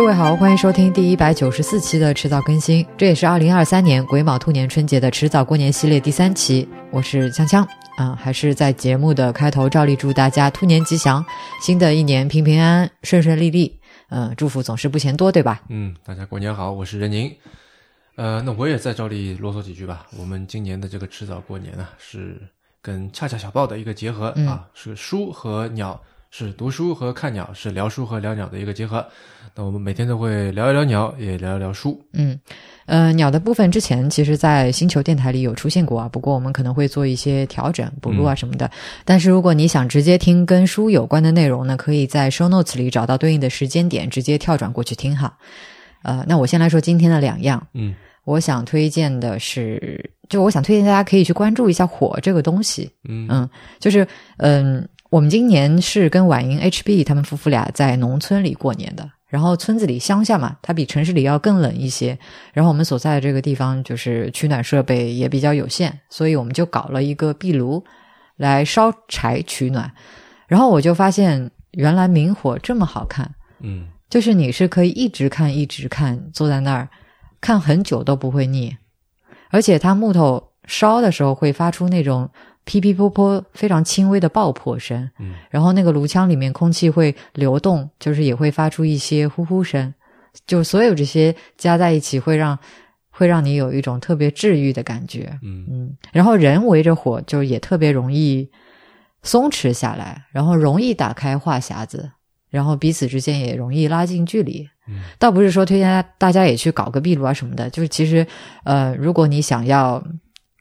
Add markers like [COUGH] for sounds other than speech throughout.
各位好，欢迎收听第一百九十四期的迟早更新，这也是二零二三年癸卯兔年春节的迟早过年系列第三期。我是锵锵啊，还是在节目的开头照例祝大家兔年吉祥，新的一年平平安安、顺顺利利。嗯，祝福总是不嫌多，对吧？嗯，大家过年好，我是任宁。呃，那我也再照例啰嗦几句吧。我们今年的这个迟早过年啊，是跟恰恰小报的一个结合啊，是书和鸟。是读书和看鸟，是聊书和聊鸟的一个结合。那我们每天都会聊一聊鸟，也聊一聊书。嗯，呃，鸟的部分之前其实，在星球电台里有出现过啊，不过我们可能会做一些调整、补录啊什么的。但是如果你想直接听跟书有关的内容呢，可以在 show notes 里找到对应的时间点，直接跳转过去听哈。呃，那我先来说今天的两样。嗯，我想推荐的是，就我想推荐大家可以去关注一下火这个东西。嗯嗯，就是嗯。我们今年是跟婉莹 HB 他们夫妇俩在农村里过年的，然后村子里乡下嘛，它比城市里要更冷一些。然后我们所在的这个地方就是取暖设备也比较有限，所以我们就搞了一个壁炉来烧柴取暖。然后我就发现，原来明火这么好看，嗯，就是你是可以一直看一直看，坐在那儿看很久都不会腻，而且它木头烧的时候会发出那种。噼噼噗噗，非常轻微的爆破声，嗯，然后那个炉腔里面空气会流动，就是也会发出一些呼呼声，就所有这些加在一起，会让会让你有一种特别治愈的感觉，嗯。嗯，然后人围着火，就也特别容易松弛下来，然后容易打开话匣子，然后彼此之间也容易拉近距离，嗯，倒不是说推荐大家也去搞个壁炉啊什么的，就是其实呃，如果你想要。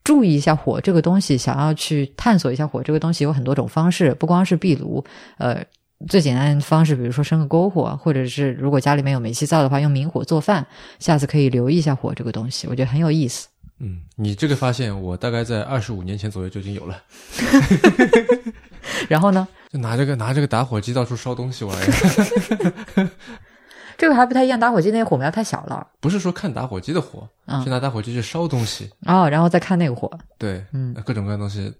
注意一下火这个东西，想要去探索一下火这个东西，有很多种方式，不光是壁炉，呃，最简单的方式，比如说生个篝火，或者是如果家里面有煤气灶的话，用明火做饭。下次可以留意一下火这个东西，我觉得很有意思。嗯，你这个发现，我大概在二十五年前左右就已经有了。[LAUGHS] 然后呢？就拿这个拿这个打火机到处烧东西玩。[LAUGHS] 这个还不太一样，打火机那个火苗太小了。不是说看打火机的火，是拿打火机去烧东西。哦，然后再看那个火。对，嗯，各种各样东西，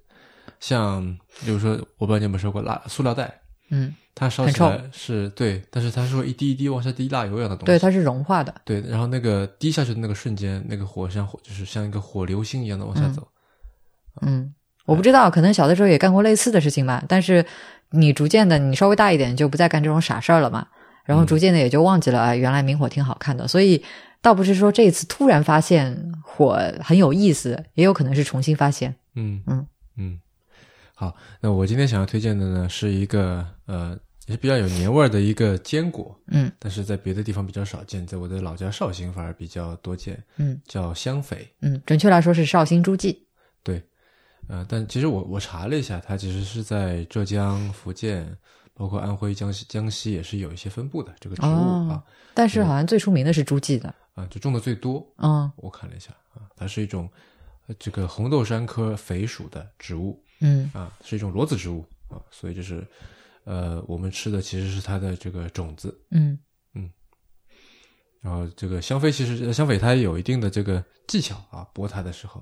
像比如说，我不知道你有没有说过蜡塑料袋，嗯，它烧起来是对，但是它是会一滴一滴往下滴蜡油一样的东西。对，它是融化的。对，然后那个滴下去的那个瞬间，那个火像火，就是像一个火流星一样的往下走。嗯，我不知道，可能小的时候也干过类似的事情吧。但是你逐渐的，你稍微大一点，就不再干这种傻事儿了嘛。然后逐渐的也就忘记了啊，原来明火挺好看的，所以倒不是说这次突然发现火很有意思，也有可能是重新发现。嗯嗯。嗯，好，那我今天想要推荐的呢，是一个呃也是比较有年味儿的一个坚果，嗯，但是在别的地方比较少见，在我的老家绍兴反而比较多见，嗯，叫香榧，嗯，准确来说是绍兴诸暨，对，呃，但其实我我查了一下，它其实是在浙江、福建。包括安徽、江西、江西也是有一些分布的这个植物啊，但是好像最出名的是诸暨的啊，就种的最多。嗯，我看了一下啊，它是一种这个红豆杉科肥属的植物。嗯啊，是一种裸子植物啊，所以就是呃，我们吃的其实是它的这个种子。嗯嗯，然后这个香榧其实香榧它有一定的这个技巧啊，剥它的时候，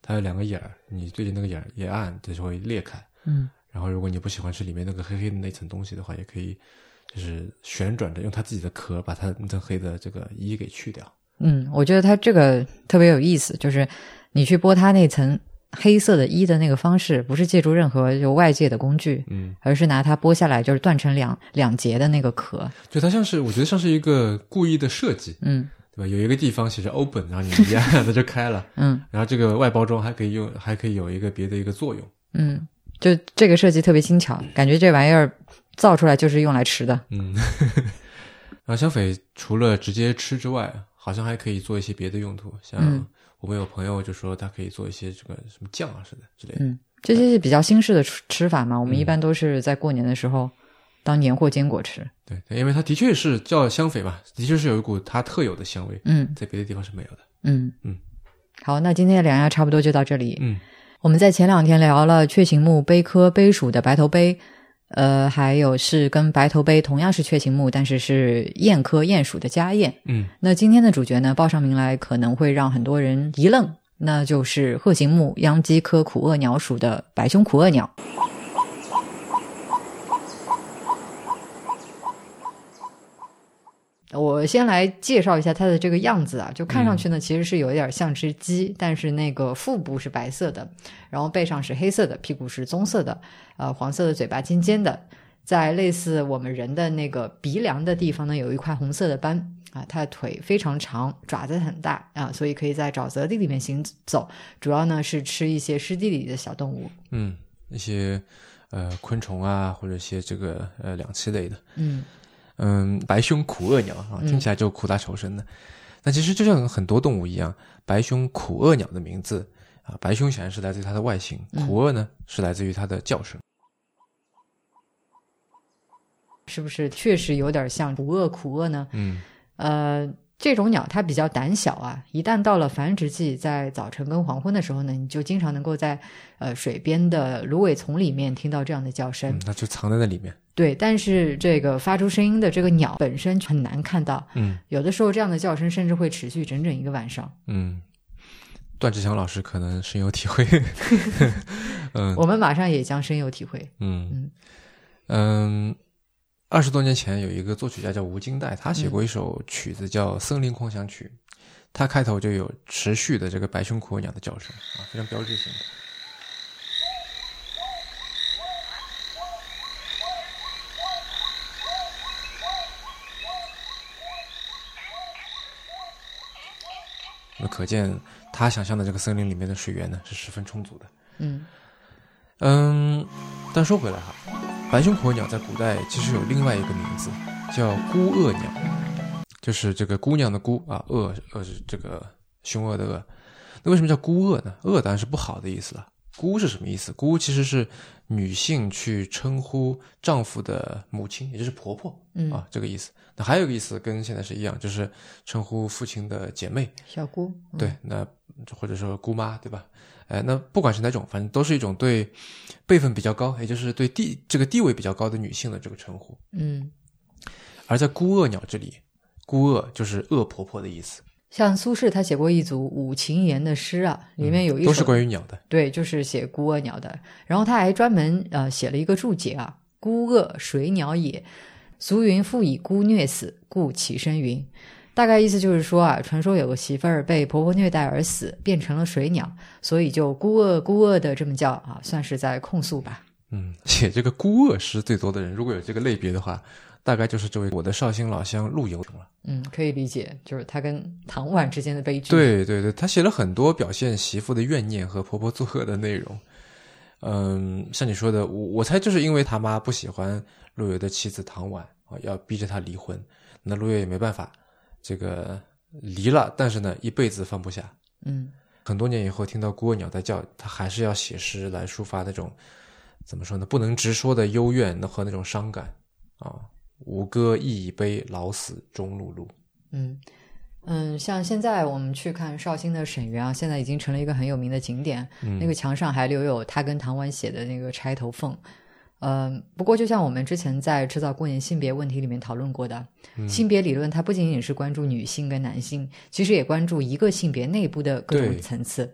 它有两个眼儿，你对着那个眼儿一按，它就会裂开。嗯。然后，如果你不喜欢吃里面那个黑黑的那层东西的话，也可以，就是旋转着用它自己的壳把它那层黑的这个衣给去掉。嗯，我觉得它这个特别有意思，就是你去剥它那层黑色的衣的那个方式，不是借助任何就外界的工具，嗯，而是拿它剥下来，就是断成两两截的那个壳。就它像是，我觉得像是一个故意的设计，嗯，对吧？有一个地方写着 open，然后你一按它就开了，嗯，然后这个外包装还可以用，还可以有一个别的一个作用，嗯。就这个设计特别轻巧，感觉这玩意儿造出来就是用来吃的。嗯，[LAUGHS] 然后香榧除了直接吃之外，好像还可以做一些别的用途。像我们有朋友就说，他可以做一些这个什么酱啊似的之类的。嗯，这些是比较新式的吃法嘛。我们一般都是在过年的时候当年货坚果吃。对，因为它的确是叫香榧嘛，的确是有一股它特有的香味。嗯，在别的地方是没有的。嗯嗯，好，那今天的两样差不多就到这里。嗯。我们在前两天聊了雀形目杯科杯属的白头杯，呃，还有是跟白头杯同样是雀形目，但是是雁科雁属的家燕。嗯，那今天的主角呢，报上名来可能会让很多人一愣，那就是鹤形目秧鸡科苦萼鸟属的白胸苦萼鸟。我先来介绍一下它的这个样子啊，就看上去呢，其实是有一点像只鸡，但是那个腹部是白色的，然后背上是黑色的，屁股是棕色的，呃，黄色的嘴巴尖尖的，在类似我们人的那个鼻梁的地方呢，有一块红色的斑啊，它的腿非常长，爪子很大啊，所以可以在沼泽地里面行走，主要呢是吃一些湿地里的小动物，嗯，一些呃昆虫啊，或者一些这个呃两栖类的，嗯。嗯，白胸苦厄鸟啊，听起来就苦大仇深的。那其实就像很多动物一样，白胸苦厄鸟的名字啊，白胸显然是来自于它的外形，苦厄呢是来自于它的叫声。是不是确实有点像苦厄苦厄呢？嗯，呃。这种鸟它比较胆小啊，一旦到了繁殖季，在早晨跟黄昏的时候呢，你就经常能够在呃水边的芦苇丛里面听到这样的叫声。那就藏在那里面。对，但是这个发出声音的这个鸟本身很难看到。嗯，有的时候这样的叫声甚至会持续整整一个晚上。嗯，段志强老师可能深有体会。[LAUGHS] 嗯，[LAUGHS] 我们马上也将深有体会。嗯嗯嗯。二十多年前，有一个作曲家叫吴金代，他写过一首曲子叫《森林狂想曲》，他开头就有持续的这个白胸苦鸟的叫声啊，非常标志性的。那可见他想象的这个森林里面的水源呢是十分充足的。嗯嗯，但说回来哈。白胸苦鸟在古代其实有另外一个名字，叫孤恶鸟，就是这个姑娘的孤啊，恶恶是这个凶恶的恶。那为什么叫孤恶呢？恶当然是不好的意思了。孤是什么意思？姑其实是女性去称呼丈夫的母亲，也就是婆婆啊，这个意思。那还有一个意思跟现在是一样，就是称呼父亲的姐妹，小姑。对，那或者说姑妈，对吧？哎，那不管是哪种，反正都是一种对辈分比较高，也就是对地这个地位比较高的女性的这个称呼。嗯，而在孤恶鸟这里，孤恶就是恶婆婆的意思。像苏轼他写过一组五禽言的诗啊，里面有一都是关于鸟的，对，就是写孤恶鸟的。然后他还专门呃写了一个注解啊：“孤恶水鸟也？俗云复以孤虐死，故其身云。”大概意思就是说啊，传说有个媳妇儿被婆婆虐待而死，变成了水鸟，所以就孤恶孤恶的这么叫啊，算是在控诉吧。嗯，写这个孤恶诗最多的人，如果有这个类别的话，大概就是这位我的绍兴老乡陆游了。嗯，可以理解，就是他跟唐婉之间的悲剧。对对对，他写了很多表现媳妇的怨念和婆婆作恶的内容。嗯，像你说的，我我猜就是因为他妈不喜欢陆游的妻子唐婉啊，要逼着他离婚，那陆游也没办法。这个离了，但是呢，一辈子放不下。嗯，很多年以后听到孤鸟在叫，他还是要写诗来抒发那种怎么说呢，不能直说的幽怨和那种伤感啊。吴歌亦已悲，老死终碌碌。嗯嗯，像现在我们去看绍兴的沈园啊，现在已经成了一个很有名的景点。那个墙上还留有他跟唐婉写的那个钗头凤。嗯，不过就像我们之前在制造过年性别问题里面讨论过的，性别理论它不仅仅是关注女性跟男性，其实也关注一个性别内部的各种层次。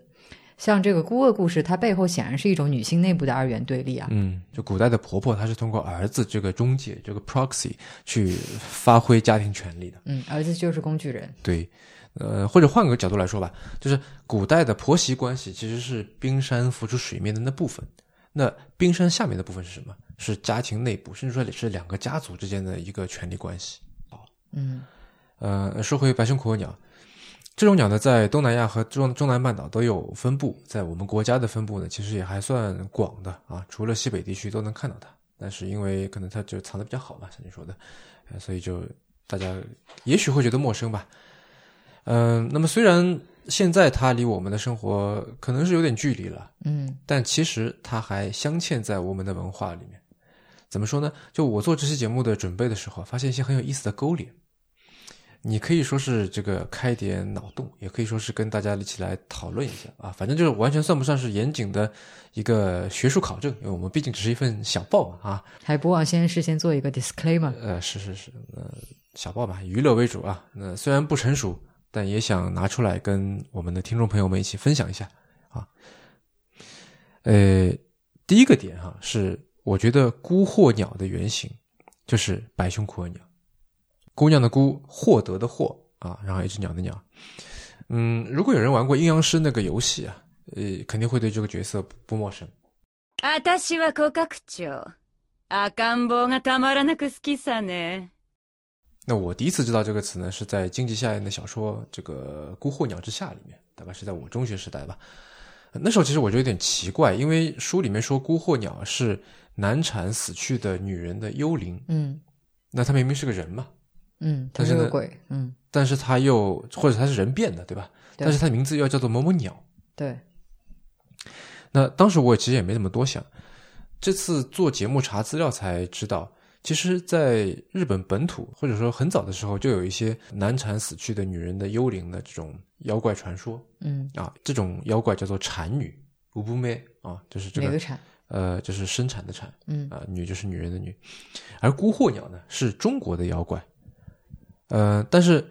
像这个孤恶故事，它背后显然是一种女性内部的二元对立啊。嗯，就古代的婆婆，她是通过儿子这个中介，这个 proxy 去发挥家庭权利的。嗯，儿子就是工具人。对，呃，或者换个角度来说吧，就是古代的婆媳关系其实是冰山浮出水面的那部分。那冰山下面的部分是什么？是家庭内部，甚至说是两个家族之间的一个权力关系。好，嗯，呃，说回白胸苦鸟，这种鸟呢，在东南亚和中中南半岛都有分布，在我们国家的分布呢，其实也还算广的啊，除了西北地区都能看到它。但是因为可能它就藏的比较好吧，像你说的，所以就大家也许会觉得陌生吧。嗯，那么虽然。现在它离我们的生活可能是有点距离了，嗯，但其实它还镶嵌在我们的文化里面。怎么说呢？就我做这期节目的准备的时候，发现一些很有意思的勾连。你可以说是这个开点脑洞，也可以说是跟大家一起来讨论一下啊。反正就是完全算不上是严谨的一个学术考证，因为我们毕竟只是一份小报嘛啊。还不忘先事先做一个 disclaimer。呃，是是是，呃，小报吧，娱乐为主啊。那虽然不成熟。但也想拿出来跟我们的听众朋友们一起分享一下啊。呃，第一个点哈是，我觉得孤鹤鸟的原型就是白胸苦鸟。姑娘的姑，获得的获啊，然后一只鸟的鸟。嗯，如果有人玩过阴阳师那个游戏啊，呃，肯定会对这个角色不不陌生。私はコカクチョ。赤ん坊がたまらなく好きさね。那我第一次知道这个词呢，是在荆棘夏彦的小说《这个孤鹤鸟之下》里面，大概是在我中学时代吧。那时候其实我就有点奇怪，因为书里面说孤鹤鸟是难产死去的女人的幽灵，嗯那她明明是个人嘛， 嗯，它但是个鬼，嗯，但是他又或者他是人变的，对吧？对。但是他的名字又叫做某某鸟。对，那当时我其实也没怎么多想，这次做节目查资料才知道，其实在日本本土或者说很早的时候，就有一些难产死去的女人的幽灵的这种妖怪传说。嗯，啊，这种妖怪叫做产女，无不妹啊，就是这个哪个产？呃，就是生产的产嗯。啊、女就是女人的女，而孤鹤鸟呢是中国的妖怪，呃，但是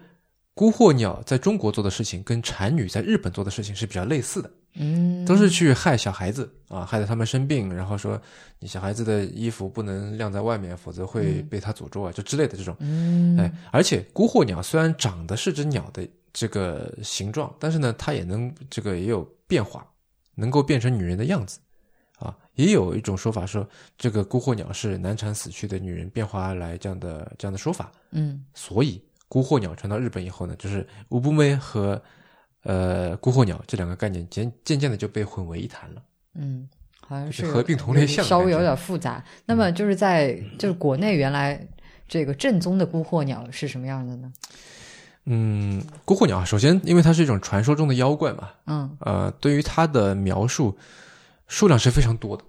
孤鹤鸟在中国做的事情跟产女在日本做的事情是比较类似的。嗯，都是去害小孩子啊，害得他们生病，然后说你小孩子的衣服不能晾在外面，否则会被他诅咒啊，就之类的这种。嗯，哎，而且孤鹤鸟虽然长得是只鸟的这个形状，但是呢，它也能这个也有变化，能够变成女人的样子啊。也有一种说法说，这个孤鹤鸟是难产死去的女人变化而来这样的这样的说法。嗯所以孤鹤鸟传到日本以后呢，就是乌布梅和呃孤鹤鸟这两个概念渐渐渐的就被混为一谈了。嗯，好像是是合并同类项稍微有点复杂。那么就是在就是国内原来这个正宗的孤鹤鸟是什么样的呢？嗯，孤鹤鸟啊，首先因为它是一种传说中的妖怪嘛，嗯呃，对于它的描述数量是非常多的，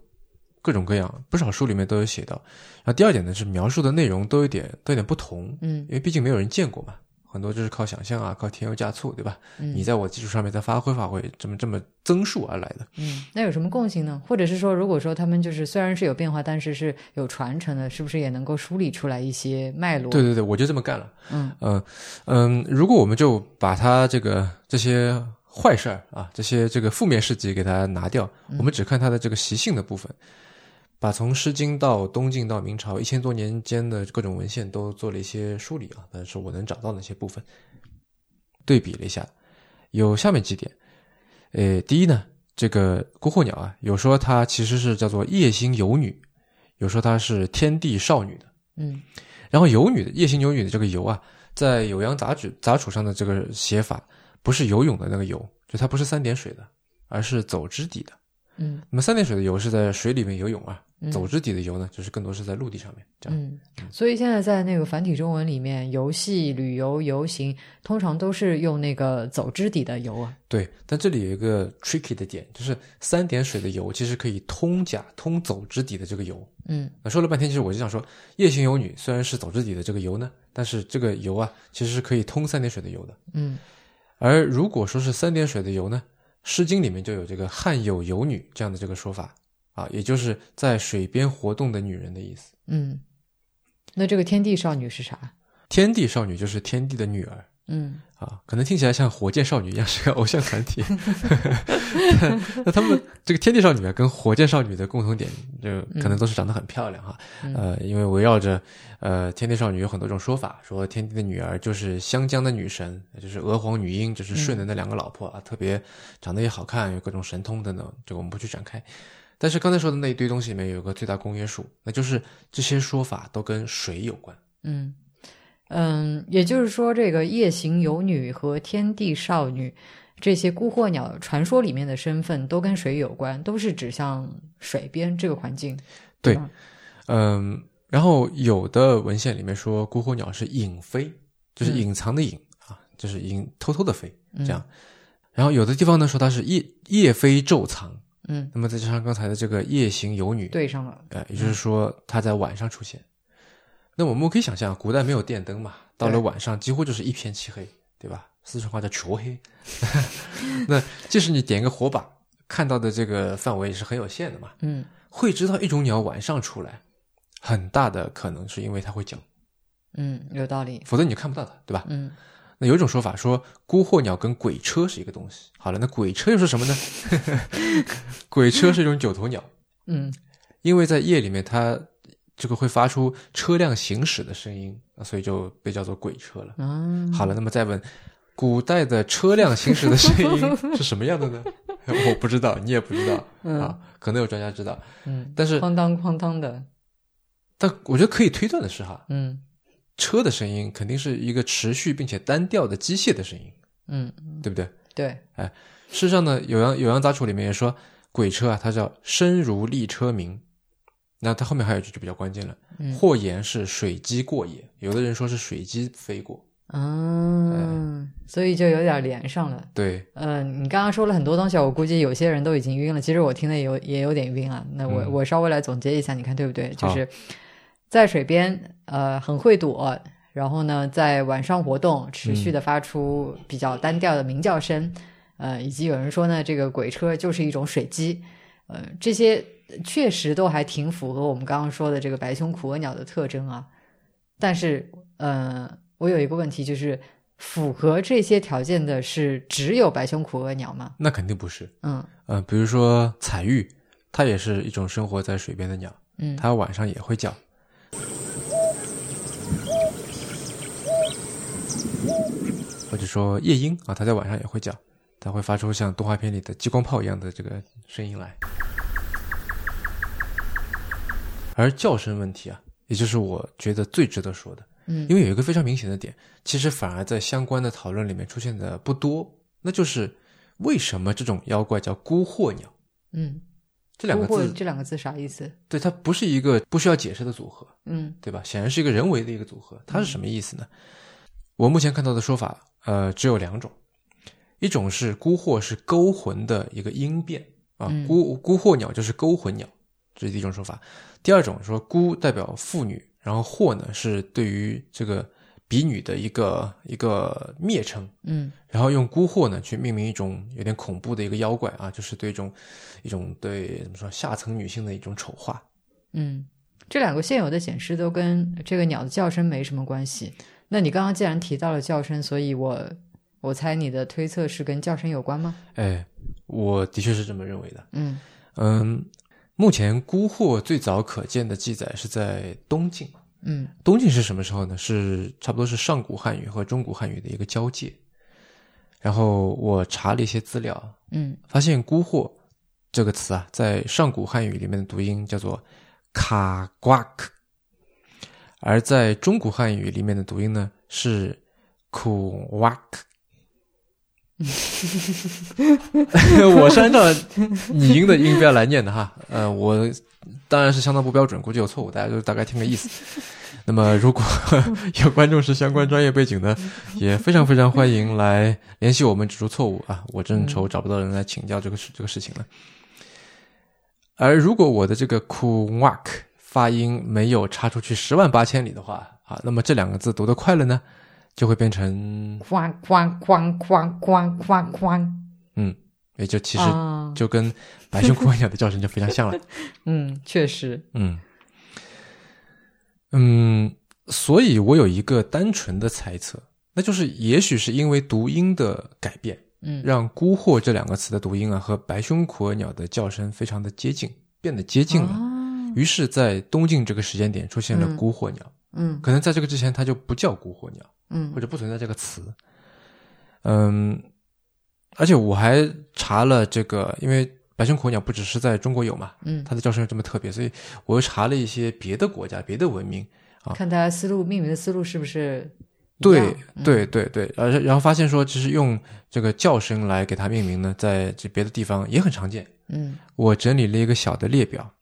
各种各样，不少书里面都有写到。然后第二点呢是描述的内容都有点都有点不同，嗯因为毕竟没有人见过嘛，很多就是靠想象啊，靠添油加醋，对吧？嗯，你在我基础上面再发挥发挥，这么这么增数而来的。嗯，那有什么共性呢？或者是说，如果说他们就是虽然是有变化，但是是有传承的，是不是也能够梳理出来一些脉络？对，对对，我就这么干了。嗯嗯嗯，如果我们就把它这个这些坏事儿啊，这些这个负面事迹给它拿掉，我们只看它的这个习性的部分，把从《诗经》到东晋到明朝一千多年间的各种文献都做了一些梳理啊，但是我能找到那些部分，对比了一下，有下面几点。呃，第一呢，这个孤鹤鸟啊，有说它其实是叫做夜行游女，有说它是天地少女的。嗯然后游女的夜行游女的这个游啊，在酉阳杂志杂处上的这个写法，不是游泳的那个游，就它不是三点水的，而是走之底的。嗯那么三点水的游是在水里面游泳啊，嗯走之底的游呢，就是更多是在陆地上面这样。嗯，所以现在在那个繁体中文里面，游戏、旅游、游行，通常都是用那个走之底的游啊。对，但这里有一个 tricky 的点，就是三点水的游其实可以通甲通走之底的这个游。嗯那说了半天，其实我就想说，夜行游女虽然是走之底的这个游呢，但是这个游啊，其实是可以通三点水的游的。嗯而如果说是三点水的游呢，《诗经》里面就有这个“汉有游女”这样的这个说法啊，也就是在水边活动的女人的意思。嗯，那这个天地少女是啥？天地少女就是天地的女儿嗯啊，可能听起来像火箭少女一样是个偶像团体。[LAUGHS] 那他们这个天地少女啊，跟火箭少女的共同点就可能都是长得很漂亮哈。嗯呃，因为围绕着呃天地少女有很多种说法，说天地的女儿就是湘江的女神，就是娥皇女英，就是舜的那两个老婆啊，特别长得也好看，有各种神通等等，这个我们不去展开。但是刚才说的那一堆东西里面有个最大公约数，那就是这些说法都跟水有关。嗯嗯，也就是说，这个夜行游女和天地少女这些孤鹤鸟传说里面的身份都跟水有关，都是指向水边这个环境。对吧嗯，然后有的文献里面说孤鹤鸟是隐飞，就是嗯隐藏的隐、啊，就是隐偷偷的飞这样。然后有的地方呢说它是夜夜飞昼藏，嗯，那么再加上刚才的这个夜行游女，对上了。呃，也就是说它在晚上出现。那我们可以想象，古代没有电灯嘛，到了晚上几乎就是一片漆黑，对吧？四川话叫“黢黑”。[LAUGHS] 那即使你点一个火把，看到的这个范围也是很有限的嘛。嗯会知道一种鸟晚上出来，很大的可能是因为它会叫，嗯，有道理。否则你就看不到它，对吧？嗯那有一种说法说，孤鹤鸟跟鬼车是一个东西。好了，那鬼车又是什么呢？[LAUGHS] 鬼车是一种九头鸟，嗯因为在夜里面它这个会发出车辆行驶的声音，所以就被叫做鬼车了。嗯，好了，那么再问，古代的车辆行驶的声音 [LAUGHS] 是什么样的呢？[LAUGHS] 我不知道，你也不知道、啊，可能有专家知道。嗯，但是，哐当哐当的，但我觉得可以推断的是哈，嗯车的声音肯定是一个持续并且单调的机械的声音，嗯，对不对？对，哎事实上呢，《酉阳酉阳杂处》里面也说，鬼车啊，它叫声如立车鸣。那它后面还有一句就比较关键了，嗯或言是水机过也，有的人说是水机飞过。嗯，所以就有点连上了。对，嗯，你刚刚说了很多东西，我估计有些人都已经晕了。其实我听的也有也有点晕啊。那我、嗯我稍微来总结一下，你看对不对？就是在水边，呃，很会躲，然后呢，在晚上活动，持续的发出比较单调的鸣叫声，呃，以及有人说呢，这个鬼车就是一种水鸡，呃，这些确实都还挺符合我们刚刚说的这个白胸苦额鸟的特征啊。但是，呃，我有一个问题就是。符合这些条件的是只有白胸苦额鸟吗？那肯定不是。嗯呃，比如说彩玉，它也是一种生活在水边的鸟，嗯它晚上也会叫。或者说夜莺啊，它在晚上也会叫，它会发出像动画片里的激光炮一样的这个声音来。而叫声问题啊，也就是我觉得最值得说的，嗯因为有一个非常明显的点，其实反而在相关的讨论里面出现的不多，那就是为什么这种妖怪叫孤惑鸟？嗯，这两个字，这两个字啥意思？对，它不是一个不需要解释的组合，嗯对吧？显然是一个人为的一个组合，它是什么意思呢？我目前看到的说法，呃，只有两种，一种是孤惑是勾魂的一个音变啊，嗯孤孤惑鸟就是勾魂鸟，这是第一种说法。第二种说孤代表妇女，然后惑呢是对于这个比女的一个一个蔑称，嗯然后用孤惑呢去命名一种有点恐怖的一个妖怪啊，就是对一种一种对怎么说下层女性的一种丑化。嗯，这两个现有的解释都跟这个鸟的叫声没什么关系。那你刚刚既然提到了叫声，所以我我猜你的推测是跟叫声有关吗？哎，我的确是这么认为的。嗯嗯，目前孤惑最早可见的记载是在东晋。嗯东晋是什么时候呢？是差不多是上古汉语和中古汉语的一个交界。然后我查了一些资料，嗯发现“孤惑”这个词啊，在上古汉语里面的读音叫做“卡瓜克”，而在中古汉语里面的读音呢是“苦哇克”。[LAUGHS] 我是按照你音的音标来念的哈，呃，我当然是相当不标准，估计有错误，大家就大概听个意思。[LAUGHS] 那么，如果有观众是相关专业背景的，也非常非常欢迎来联系我们指出错误啊！我正愁找不到人来请教这个事这个事情呢。而如果我的这个 kuwak 发音没有差出去十万八千里的话啊，那么这两个字读得快了呢，就会变成哐哐哐哐哐哐哐，嗯，也就其实啊就跟白胸苦鸟的叫声就非常像了。[LAUGHS] 嗯，确实，嗯嗯，所以我有一个单纯的猜测，那就是也许是因为读音的改变，嗯让“孤惑”这两个词的读音啊和白胸苦额鸟的叫声非常的接近，变得接近了。啊于是，在东晋这个时间点出现了嗯。孤火鸟，嗯。可能在这个之前它就不叫孤火鸟，嗯。或者不存在这个词。嗯，而且我还查了这个，因为白胸苦额鸟不只是在中国有嘛，嗯，它的叫声这么特别，所以我又查了一些别的国家、别的文明。看大家思路命名的思路是不是一对对对对，而然后发现说，其实用这个叫声来给它命名呢，在这别的地方也很常见。嗯。我整理了一个小的列表，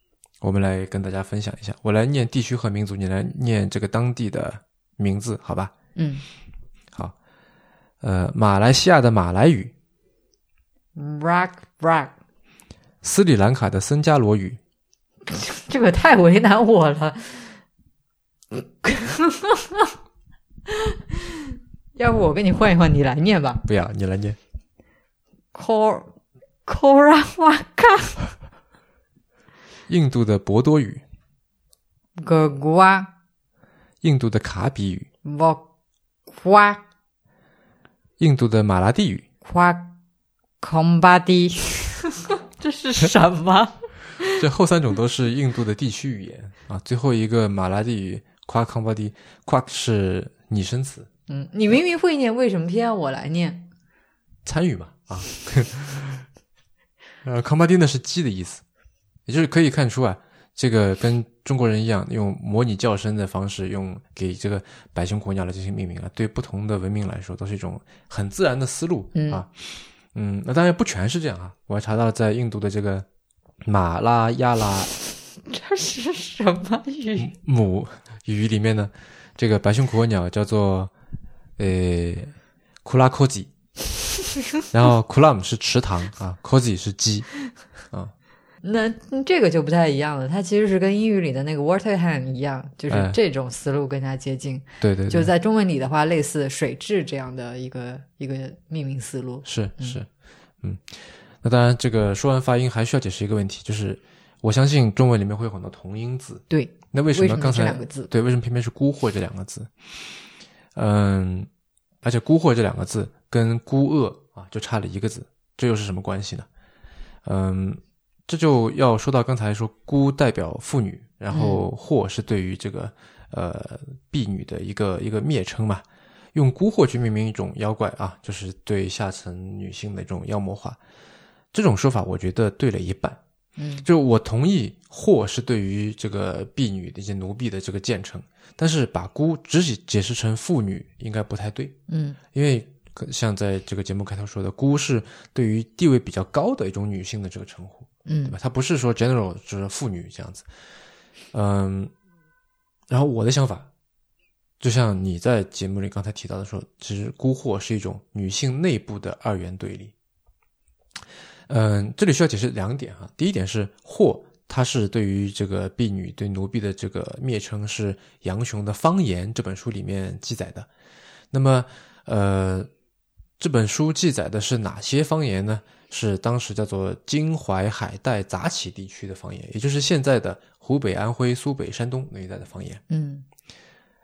我们来跟大家分享一下。我来念地区和民族，你来念这个当地的名字，好吧？嗯好，呃，马来西亚的马来语，，rock rock，斯里兰卡的僧伽罗语，[LAUGHS] 这个太为难我了。[LAUGHS] 要不我跟你换一换，你来念吧。不要你来念。Kor Korawaka 印度的博多语，Gagua 印度的卡比语，Vokwa 印度的马拉地语，Kwa Kombadi，[LAUGHS] 这是什么？[LAUGHS] 这后三种都是印度的地区语言啊。最后一个马拉地语 b a d i Quack 是拟声词。嗯，你明明会念，为什么偏要我来念？参与嘛啊。[LAUGHS] 呃 a d i 呢是鸡的意思，也就是可以看出啊，这个跟中国人一样，用模拟叫声的方式，用给这个白胸火鸟来进行命名啊。对不同的文明来说，都是一种很自然的思路啊。嗯，那当然不全是这样啊。我还查到在印度的这个马拉亚拉，[LAUGHS] 这是什么语？[LAUGHS] 母语里面呢，这个白胸火鸟叫做呃库拉科吉。[LAUGHS] 然后 l a m 是池塘啊，cozy 是鸡啊，那这个就不太一样了。它其实是跟英语里的那个 water hand 一样，就是这种思路更加接近。对对，就在中文里的话，类似水质这样的一个一个命名思路。是是，嗯，那当然，这个说完发音还需要解释一个问题，就是我相信中文里面会有很多同音字。对，那为什么刚才两个字？对，为什么偏偏是孤惑这两个字？嗯，而且孤惑这两个字。跟孤恶啊，就差了一个字，这又是什么关系呢？嗯，这就要说到刚才说孤代表妇女，然后惑是对于这个呃婢女的一个一个蔑称嘛，用孤惑去命名一种妖怪啊，就是对下层女性的一种妖魔化。这种说法我觉得对了一半，嗯，就我同意惑是对于这个婢女的一些奴婢的这个贱称，但是把孤只解释成妇女应该不太对，嗯，因为。像在这个节目开头说的，孤是对于地位比较高的一种女性的这个称呼，嗯，对吧？它不是说 general 就是妇女这样子，嗯。然后我的想法，就像你在节目里刚才提到的说，其实孤惑是一种女性内部的二元对立。嗯，这里需要解释两点啊。第一点是惑，它是对于这个婢女对奴婢的这个蔑称，是杨雄的《方言》这本书里面记载的。那么，呃。这本书记载的是哪些方言呢？是当时叫做京淮海带杂起地区的方言，也就是现在的湖北、安徽、苏北、山东那一带的方言。嗯，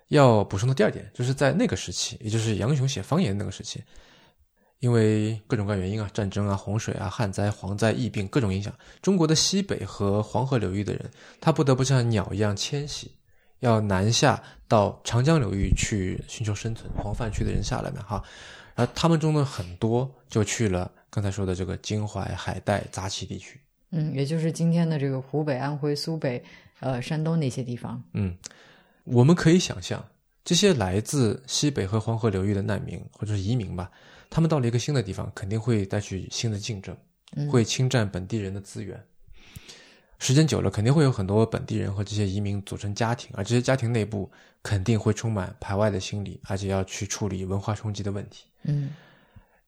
要补充的第二点，就是在那个时期，也就是杨雄写方言那个时期，因为各种各样原因啊，战争啊、洪水啊、旱灾、蝗灾、疫病各种影响，中国的西北和黄河流域的人，他不得不像鸟一样迁徙，要南下到长江流域去寻求生存。黄泛区的人下来嘛，哈。而他们中的很多就去了刚才说的这个京淮海带杂齐地区，嗯，也就是今天的这个湖北、安徽、苏北、呃山东那些地方。嗯，我们可以想象，这些来自西北和黄河流域的难民或者是移民吧，他们到了一个新的地方，肯定会带去新的竞争，会侵占本地人的资源。时间久了，肯定会有很多本地人和这些移民组成家庭，而这些家庭内部肯定会充满排外的心理，而且要去处理文化冲击的问题。嗯，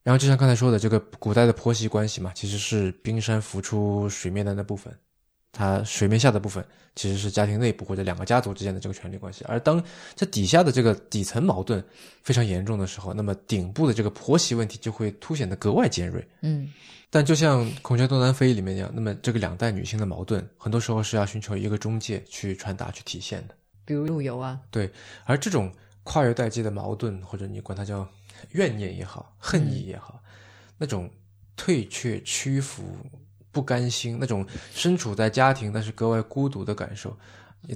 然后就像刚才说的，这个古代的婆媳关系嘛，其实是冰山浮出水面的那部分，它水面下的部分其实是家庭内部或者两个家族之间的这个权力关系。而当这底下的这个底层矛盾非常严重的时候，那么顶部的这个婆媳问题就会凸显得格外尖锐。嗯。但就像《孔雀东南飞》里面一样，那么这个两代女性的矛盾，很多时候是要寻求一个中介去传达、去体现的。比如陆游啊，对。而这种跨越代际的矛盾，或者你管它叫怨念也好、恨意也好，那种退却、屈服、不甘心，那种身处在家庭但是格外孤独的感受，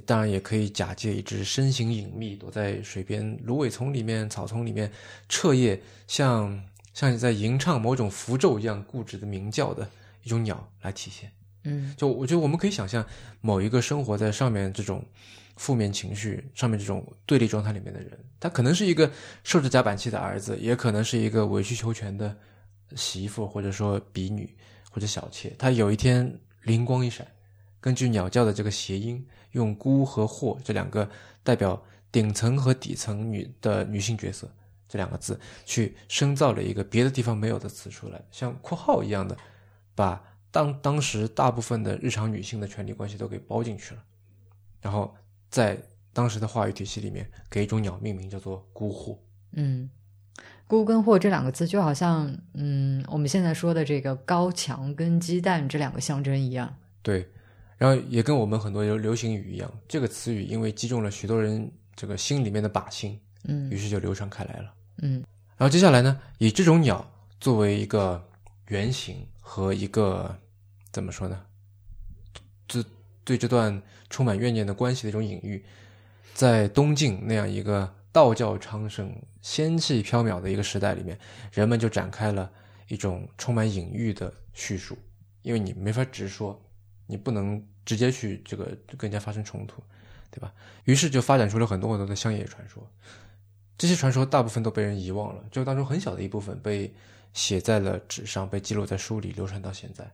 当然也可以假借一只身形隐秘、躲在水边芦苇丛里面、草丛里面彻夜像。像你在吟唱某种符咒一样固执的鸣叫的一种鸟来体现，嗯，就我觉得我们可以想象某一个生活在上面这种负面情绪上面这种对立状态里面的人，他可能是一个受着夹板气的儿子，也可能是一个委曲求全的媳妇，或者说婢女或者小妾。他有一天灵光一闪，根据鸟叫的这个谐音，用孤和惑这两个代表顶层和底层女的女性角色。这两个字去深造了一个别的地方没有的词出来，像括号一样的，把当当时大部分的日常女性的权利关系都给包进去了，然后在当时的话语体系里面给一种鸟命名叫做孤惑。嗯，孤跟惑这两个字就好像，嗯，我们现在说的这个高墙跟鸡蛋这两个象征一样。对，然后也跟我们很多流流行语一样，这个词语因为击中了许多人这个心里面的靶心，嗯，于是就流传开来了。嗯，然后接下来呢，以这种鸟作为一个原型和一个怎么说呢？这对这段充满怨念的关系的一种隐喻，在东晋那样一个道教昌盛、仙气飘渺的一个时代里面，人们就展开了一种充满隐喻的叙述，因为你没法直说，你不能直接去这个跟人家发生冲突，对吧？于是就发展出了很多很多的乡野传说，这些传说大部分都被人遗忘了，就当中很小的一部分被写在了纸上，被记录在书里，流传到现在。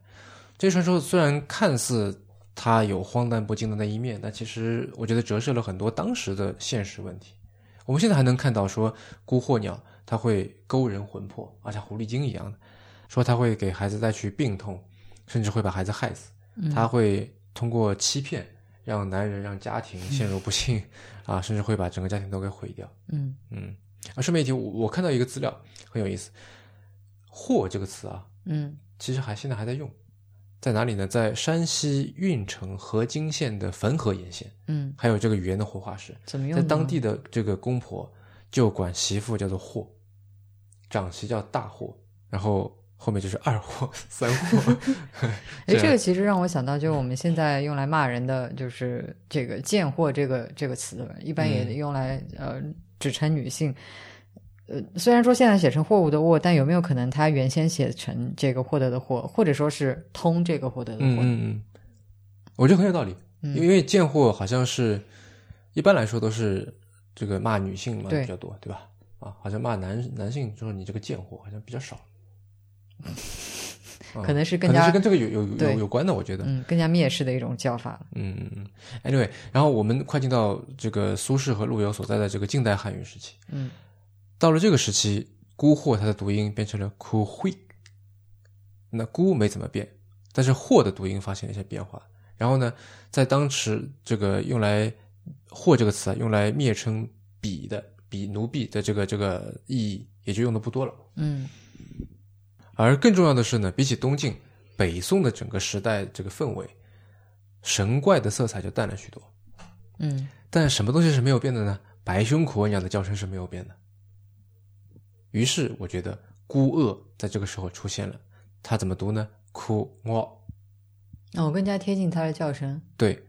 这些传说虽然看似它有荒诞不经的那一面，但其实我觉得折射了很多当时的现实问题。我们现在还能看到说孤鹤鸟它会勾人魂魄，啊，像狐狸精一样的，说它会给孩子带去病痛，甚至会把孩子害死。它会通过欺骗让男人让家庭陷入不幸，啊，甚至会把整个家庭都给毁掉。嗯嗯。啊，顺便一提，我我看到一个资料很有意思，“祸”这个词啊，嗯其实还现在还在用。在哪里呢？在山西运城河津县的汾河沿线，嗯，还有这个语言的活化石。怎么用？在当地的这个公婆就管媳妇叫做霍，长媳叫大霍，然后后面就是二霍、三霍。[LAUGHS] [LAUGHS] 哎，这个其实让我想到，就是我们现在用来骂人的，就是这个“贱货”这个这个词，一般也嗯用来、呃指称女性。呃，虽然说现在写成货物的“物”，但有没有可能它原先写成这个获得的“获”，或者说是通这个获得的“获”？嗯嗯嗯，我觉得很有道理，嗯因为贱货好像是一般来说都是这个骂女性骂的对比较多，对吧？啊，好像骂男男性说你这个贱货好像比较少。[LAUGHS] 啊可能是更加是跟这个有有有有关的，我觉得。嗯，更加蔑视的一种叫法。嗯嗯嗯。Anyway，然后我们快进到这个苏轼和陆游所在的这个近代汉语时期。嗯到了这个时期，孤货它的读音变成了枯会，那孤没怎么变，但是货的读音发生了一些变化。然后呢，在当时这个用来“货”这个词啊，用来蔑称鄙的鄙奴婢的这个这个意义，也就用的不多了。嗯而更重要的是呢，比起东晋、北宋的整个时代这个氛围，神怪的色彩就淡了许多。嗯但什么东西是没有变的呢？白胸苦鹅鸟的叫声是没有变的。于是我觉得孤恶在这个时候出现了，它怎么读呢？哭我哦，更加贴近它的叫声。对，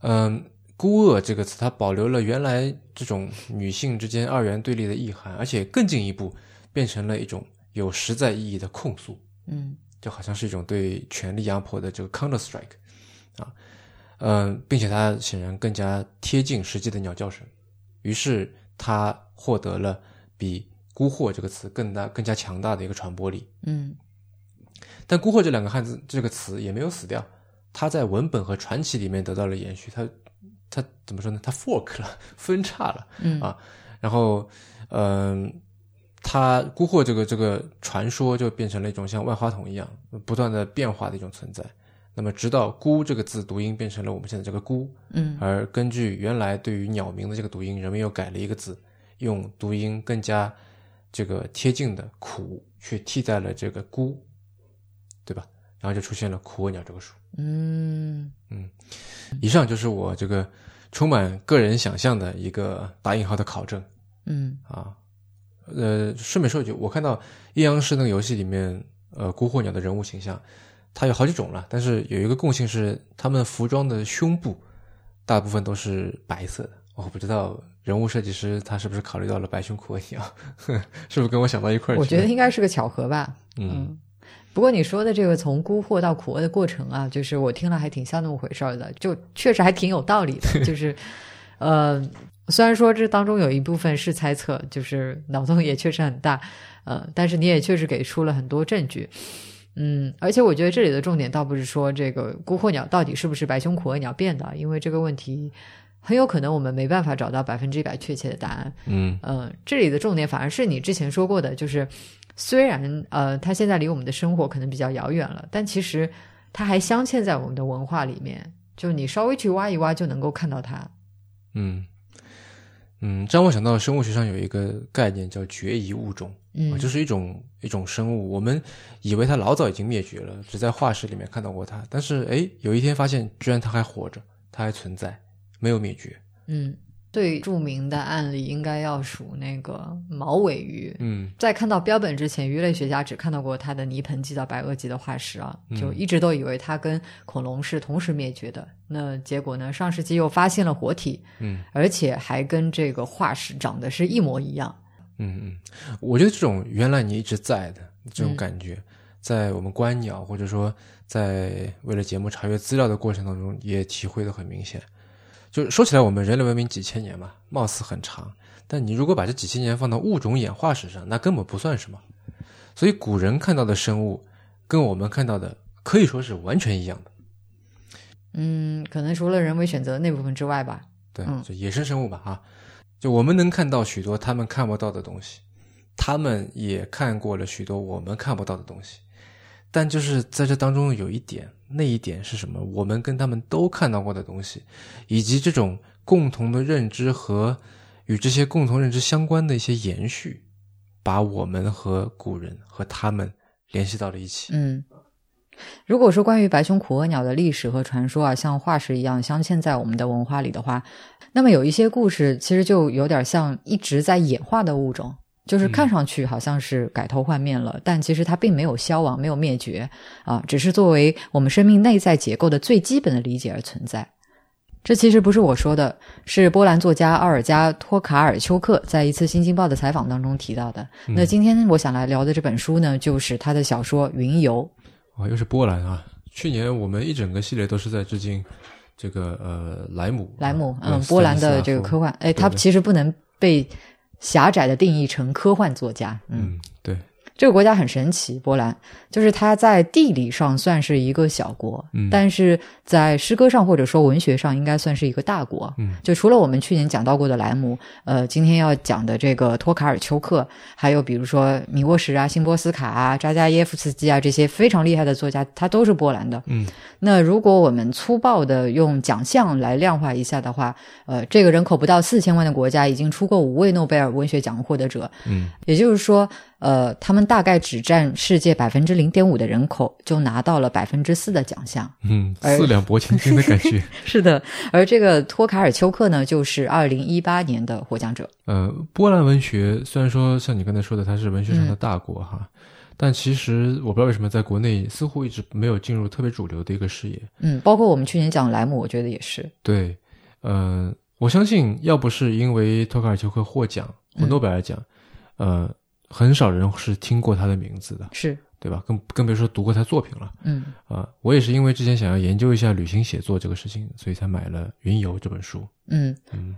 嗯，孤恶这个词它保留了原来这种女性之间二元对立的意涵，而且更进一步变成了一种有实在意义的控诉。嗯就好像是一种对权力压迫的这个 counter strike 啊，嗯，并且它显然更加贴近实际的鸟叫声，于是它获得了比“孤惑”这个词更大、更加强大的一个传播力。嗯但“孤惑”这两个汉字这个词也没有死掉，它在文本和传奇里面得到了延续。它它怎么说呢？它 fork 了，分叉了。嗯啊然后，嗯、它孤惑这个这个传说就变成了一种像万花筒一样不断的变化的一种存在。那么，直到“孤”这个字读音变成了我们现在这个“孤”，嗯而根据原来对于鸟鸣的这个读音，人们又改了一个字，用读音更加这个贴近的“苦”去替代了这个“孤”，对吧？然后就出现了“苦鹅鸟”这个数。嗯以上就是我这个充满个人想象的一个打引号的考证。嗯啊，呃，顺便说一句，我看到阴阳师那个游戏里面，呃，孤惑鸟的人物形象，它有好几种了，但是有一个共性是，他们服装的胸部大部分都是白色的。我不知道人物设计师他是不是考虑到了白胸苦鹅鸟，[LAUGHS] 是不是跟我想到一块儿？我觉得应该是个巧合吧。嗯不过你说的这个从孤惑到苦厄的过程啊，就是我听了还挺像那么回事儿的，就确实还挺有道理的。[LAUGHS] 就是，呃，虽然说这当中有一部分是猜测，就是脑洞也确实很大，呃，但是你也确实给出了很多证据。嗯，而且我觉得这里的重点倒不是说这个孤惑鸟到底是不是白胸苦厄鸟变的，因为这个问题很有可能我们没办法找到百分之一百确切的答案。嗯呃，这里的重点反而是你之前说过的，就是虽然呃，它现在离我们的生活可能比较遥远了，但其实它还镶嵌在我们的文化里面，就你稍微去挖一挖就能够看到它。嗯嗯，这让我想到生物学上有一个概念叫绝疑物种。嗯啊，就是一种一种生物，我们以为它老早已经灭绝了，只在化石里面看到过它，但是哎，有一天发现居然它还活着，它还存在，没有灭绝。嗯最著名的案例应该要数那个毛尾鱼。嗯在看到标本之前，鱼类学家只看到过它的泥盆纪到白垩纪的化石啊，嗯就一直都以为它跟恐龙是同时灭绝的。那结果呢？上世纪又发现了活体，嗯而且还跟这个化石长得是一模一样。嗯嗯，我觉得这种原来你一直在的这种嗯感觉，在我们观鸟或者说在为了节目查阅资料的过程当中，也体会的很明显。就是说起来，我们人类文明几千年嘛，貌似很长，但你如果把这几千年放到物种演化史上，那根本不算什么。所以古人看到的生物，跟我们看到的可以说是完全一样的。嗯，可能除了人为选择那部分之外吧。对嗯，就野生生物吧啊，就我们能看到许多他们看不到的东西，他们也看过了许多我们看不到的东西，但就是在这当中有一点，那一点是什么？我们跟他们都看到过的东西，以及这种共同的认知和与这些共同认知相关的一些延续，把我们和古人和他们联系到了一起。嗯，如果说关于白胸苦额鸟的历史和传说啊，像化石一样镶嵌在我们的文化里的话，那么有一些故事其实就有点像一直在演化的物种。就是看上去好像是改头换面了，但其实它并没有消亡，没有灭绝啊，只是作为我们生命内在结构的最基本的理解而存在。这其实不是我说的，是波兰作家奥尔加·托卡尔丘克在一次《新京报》的采访当中提到的。那今天我想来聊的这本书呢，就是他的小说《云游》。哦，又是波兰啊！去年我们一整个系列都是在致敬这个呃莱姆，莱姆，呃嗯，波兰的这个科，幻，哎，它其实不能被狭窄的定义成科幻作家，嗯，对，这个国家很神奇，波兰就是它在地理上算是一个小国，嗯但是在诗歌上或者说文学上应该算是一个大国。嗯，就除了我们去年讲到过的莱姆，呃，今天要讲的这个托卡尔丘克，还有比如说米沃什啊、辛波斯卡啊、扎加耶夫斯基啊这些非常厉害的作家，他都是波兰的。嗯那如果我们粗暴的用奖项来量化一下的话，呃，这个人口不到四千万的国家已经出过五位诺贝尔文学奖获得者，嗯也就是说，呃，他们大概只占世界百分之零点五的人口，就拿到了百分之四的奖项。嗯，四两拨千斤的感觉。[LAUGHS] 是的，而这个托卡尔丘克呢，就是二零一八年的获奖者。呃，波兰文学虽然说像你刚才说的，它是文学嗯上的大国哈，但其实我不知道为什么在国内似乎一直没有进入特别主流的一个视野。嗯，包括我们去年讲莱姆，我觉得也是。对，呃，我相信要不是因为托卡尔丘克获奖获嗯诺贝尔奖，呃，很少人是听过他的名字的，是，对吧？更更别说读过他作品了。嗯啊、我也是因为之前想要研究一下旅行写作这个事情，所以才买了《云游》这本书。嗯。嗯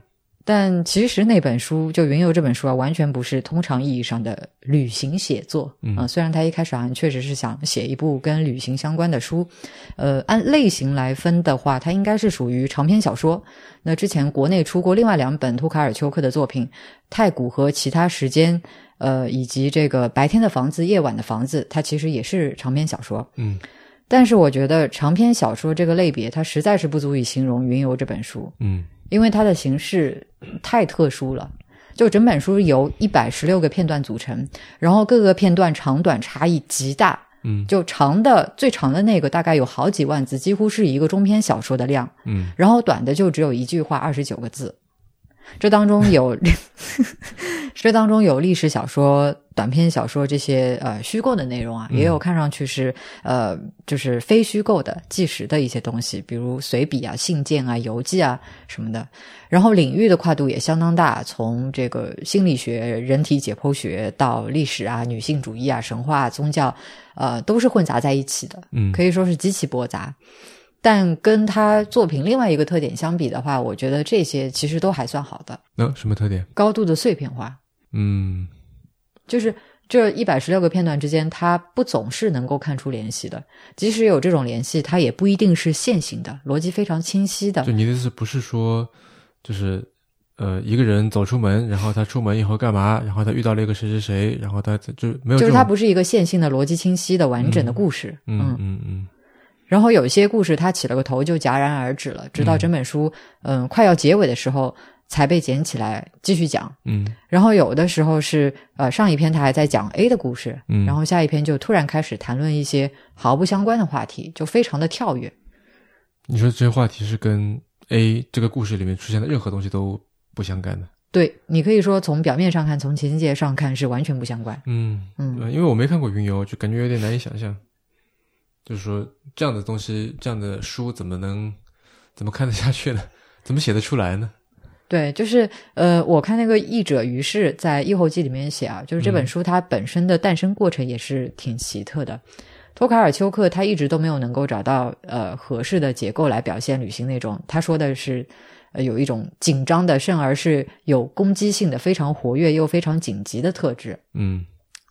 但其实那本书就《云游》这本书啊，完全不是通常意义上的旅行写作嗯啊、虽然他一开始好像确实是想写一部跟旅行相关的书，呃，按类型来分的话，它应该是属于长篇小说。那之前国内出过另外两本托卡尔丘克的作品，《太古和其他时间》，呃，以及这个《白天的房子，夜晚的房子》，它其实也是长篇小说。嗯但是我觉得长篇小说这个类别，它实在是不足以形容《云游》这本书。嗯因为它的形式太特殊了。就整本书由一百十六个片段组成，然后各个片段长短差异极大。嗯就长的最长的那个大概有好几万字，几乎是一个中篇小说的量。嗯然后短的就只有一句话，二十九个字。这当中有，[LAUGHS] 这当中有历史小说、短篇小说这些呃虚构的内容啊，嗯也有看上去是呃就是非虚构的纪实的一些东西，比如随笔啊、信件啊、游记啊什么的。然后领域的跨度也相当大，从这个心理学、人体解剖学到历史啊、女性主义啊、神话、宗教，呃，都是混杂在一起的。嗯可以说是极其驳杂。但跟他作品另外一个特点相比的话，我觉得这些其实都还算好的。那、什么特点？高度的碎片化，嗯就是这一百十六个片段之间，它不总是能够看出联系的。即使有这种联系，它也不一定是线性的，逻辑非常清晰的就。你的意思不是说，就是呃一个人走出门，然后他出门以后干嘛，然后他遇到了一个谁谁谁，然后他就没有就是它不是一个线性的、逻辑清晰的完整的故事。嗯嗯嗯然后有一些故事它起了个头就戛然而止了，直到整本书嗯快要结尾的时候才被捡起来继续讲。嗯然后有的时候是呃上一篇他还在讲 A 的故事，嗯然后下一篇就突然开始谈论一些毫不相关的话题，就非常的跳跃。你说这些话题是跟 A 这个故事里面出现的任何东西都不相干的。对你可以说从表面上看，从情节上看是完全不相关。嗯嗯呃因为我没看过云游，就感觉有点难以想象，就是说这样的东西，这样的书怎么能怎么看得下去呢？怎么写得出来呢？对，就是呃，我看那个译者于是在《译后记》里面写啊，就是这本书它本身的诞生过程也是挺奇特的。托卡尔丘克他一直都没有能够找到呃合适的结构来表现旅行那种，他说的是呃有一种紧张的，甚而是有攻击性的、非常活跃又非常紧急的特质。嗯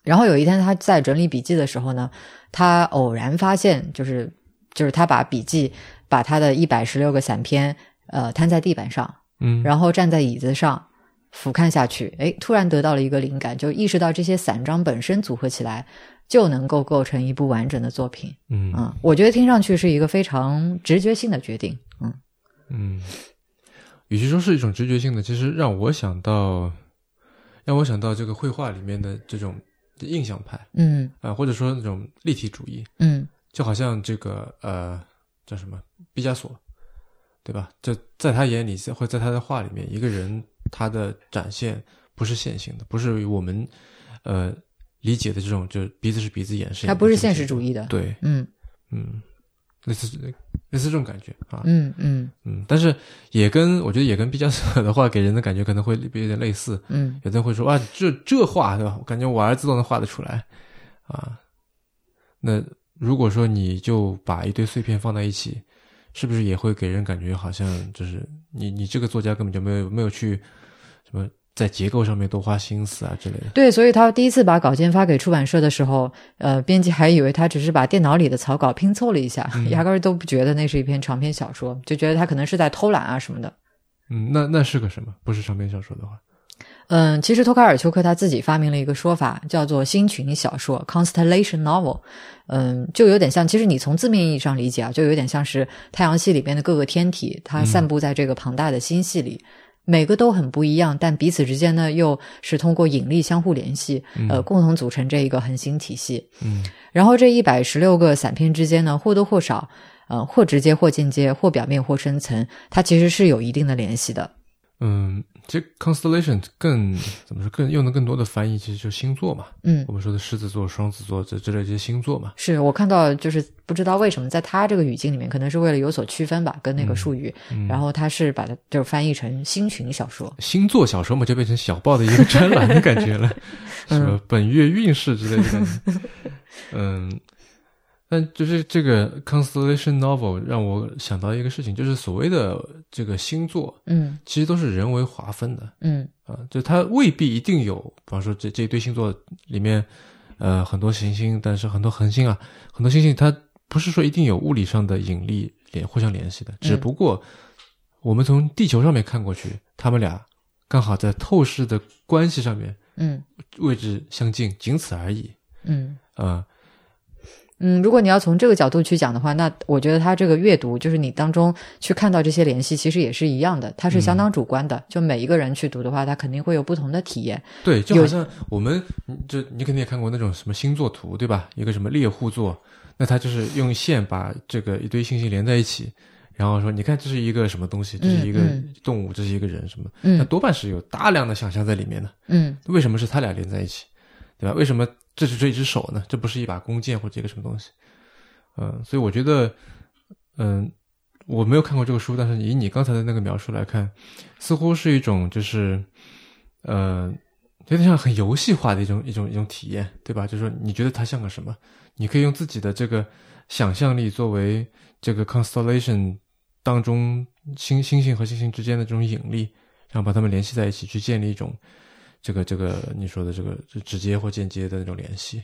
然后有一天他在整理笔记的时候呢，他偶然发现，就是就是他把笔记把他的一百十六个散篇呃摊在地板上，嗯，然后站在椅子上俯瞰下去，哎，突然得到了一个灵感，就意识到这些散章本身组合起来就能够构成一部完整的作品。嗯嗯，我觉得听上去是一个非常直觉性的决定。嗯嗯，与其说是一种直觉性的，其实让我想到，让我想到这个绘画里面的这种印象派嗯。啊、或者说那种立体主义，嗯。就好像这个呃叫什么毕加索，对吧？就在他眼里，或在他的画里面，一个人他的展现不是线性的，不是我们呃理解的这种，就是鼻子是鼻子，眼是眼，他不是现实主义的。对，嗯。嗯，类似类似这种感觉啊，嗯嗯嗯，但是也跟我觉得也跟毕加索的画给人的感觉可能会有点类似，嗯有的人会说啊，这这画对吧？我感觉我儿子都能画得出来啊。那如果说你就把一堆碎片放在一起，是不是也会给人感觉好像就是你你这个作家根本就没有没有去什么在结构上面多花心思啊之类的？对，所以他第一次把稿件发给出版社的时候，呃，编辑还以为他只是把电脑里的草稿拼凑了一下，嗯 [LAUGHS] 压根儿都不觉得那是一篇长篇小说，就觉得他可能是在偷懒啊什么的。嗯，那那是个什么？不是长篇小说的话，嗯，其实托卡尔丘克他自己发明了一个说法，叫做星群小说 （constellation novel）。嗯，就有点像，其实你从字面意义上理解啊，就有点像是太阳系里边的各个天体，它散布在这个庞大的星系里。每个都很不一样，但彼此之间呢，又是通过引力相互联系，呃，共同组成这一个恒星体系。嗯然后这一百十六个散片之间呢，或多或少，呃，或直接或间接，或表面或深层，它其实是有一定的联系的。嗯，这 constellation 更怎么说更用的更多的翻译其实就是星座嘛，嗯，我们说的狮子座、双子座这之类这些星座嘛。是我看到，就是不知道为什么在他这个语境里面，可能是为了有所区分吧，跟那个术语，嗯然后他是把它就是翻译成星群小说。星座小说嘛，就变成小报的一个专栏的感觉了，[LAUGHS] 什么本月运势之类的。[LAUGHS] 嗯，但就是这个 constellation novel 让我想到一个事情，就是所谓的这个星座，嗯。其实都是人为划分的嗯。啊，就它未必一定有，比方说这这一堆星座里面，呃，很多行星，但是很多恒星啊，很多星星它不是说一定有物理上的引力联互相联系的，只不过我们从地球上面看过去，他们俩刚好在透视的关系上面嗯。位置相近，仅此而已。嗯。啊、嗯，如果你要从这个角度去讲的话，那我觉得他这个阅读，就是你当中去看到这些联系，其实也是一样的，它是相当主观的。就每一个人去读的话，他肯定会有不同的体验。对，就好像我们，嗯就你肯定也看过那种什么星座图，对吧？一个什么猎户座，那他就是用线把这个一堆星星连在一起，然后说，你看这是一个什么东西，这是一个嗯动物，这是一个人，什么？那嗯多半是有大量的想象在里面的。嗯为什么是他俩连在一起，对吧？为什么这是这一只手呢？这不是一把弓箭或者一个什么东西？嗯，所以我觉得，嗯，我没有看过这个书，但是以你刚才的那个描述来看，似乎是一种就是，呃，有点像很游戏化的一种一种一种体验，对吧？就是说，你觉得它像个什么？你可以用自己的这个想象力作为这个 constellation 当中星星星和星星之间的这种引力，然后把它们联系在一起，去建立一种这个这个你说的这个就直接或间接的那种联系。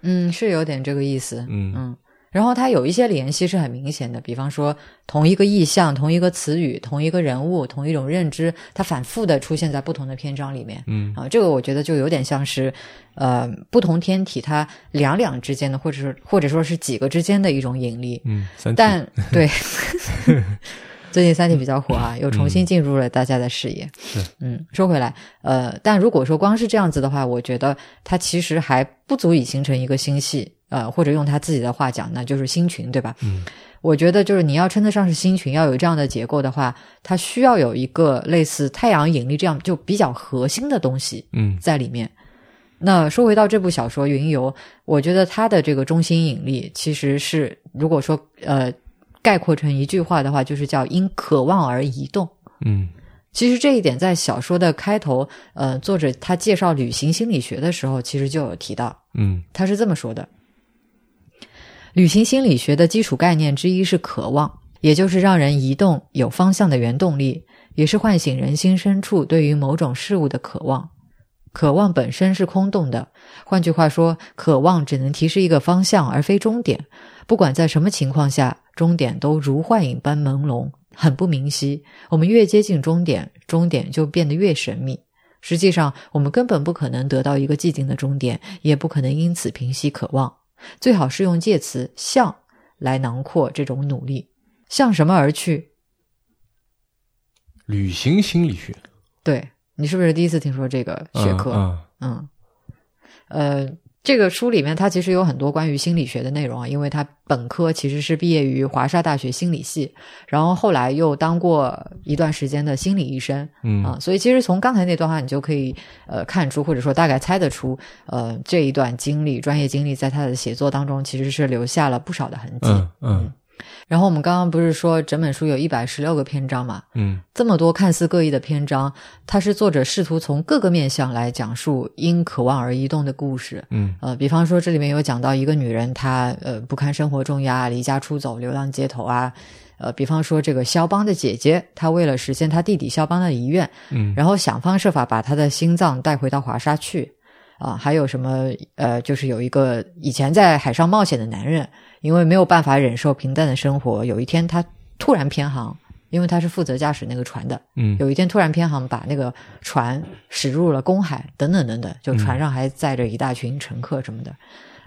嗯，是有点这个意思。嗯嗯，然后它有一些联系是很明显的，比方说同一个意象、同一个词语、同一个人物、同一种认知，它反复的出现在不同的篇章里面。嗯啊，这个我觉得就有点像是，呃，不同天体它两两之间的，或者是或者说是几个之间的一种引力。嗯，但对 [LAUGHS] [LAUGHS] 最近《三体》比较火啊，又重新进入了大家的视野。是，嗯，说回来，呃，但如果说光是这样子的话，我觉得它其实还不足以形成一个星系。呃，或者用他自己的话讲，那就是星群，对吧？嗯我觉得就是你要称得上是星群，要有这样的结构的话，它需要有一个类似太阳引力这样就比较核心的东西嗯在里面。那说回到这部小说《云游》，我觉得它的这个中心引力其实是，如果说呃概括成一句话的话，就是叫因渴望而移动。嗯其实这一点在小说的开头，呃，作者他介绍旅行心理学的时候，其实就有提到。嗯他是这么说的：旅行心理学的基础概念之一是渴望，也就是让人移动有方向的原动力，也是唤醒人心深处对于某种事物的渴望。渴望本身是空洞的，换句话说，渴望只能提示一个方向，而非终点。不管在什么情况下，终点都如幻影般朦胧，很不明晰。我们越接近终点，终点就变得越神秘。实际上，我们根本不可能得到一个既定的终点，也不可能因此平息渴望。最好是用介词“向”来囊括这种努力。向什么而去？旅行心理学对你是不是第一次听说这个学科？嗯嗯，呃，这个书里面它其实有很多关于心理学的内容啊，因为他本科其实是毕业于华沙大学心理系，然后后来又当过一段时间的心理医生嗯啊，所以其实从刚才那段话你就可以呃看出，或者说大概猜得出，呃这一段经历、专业经历在他的写作当中其实是留下了不少的痕迹。嗯嗯然后我们刚刚不是说整本书有一百十六个篇章嘛？嗯这么多看似各异的篇章，它是作者试图从各个面向来讲述因渴望而移动的故事。嗯呃，比方说这里面有讲到一个女人，她呃不堪生活重压，离家出走，流浪街头啊。呃，比方说这个肖邦的姐姐，她为了实现她弟弟肖邦的遗愿，嗯然后想方设法把他的心脏带回到华沙去。啊，还有什么？呃，就是有一个以前在海上冒险的男人，因为没有办法忍受平淡的生活，有一天他突然偏航，因为他是负责驾驶那个船的，嗯有一天突然偏航，把那个船驶入了公海，等等等等，就船上还载着一大群乘客什么的。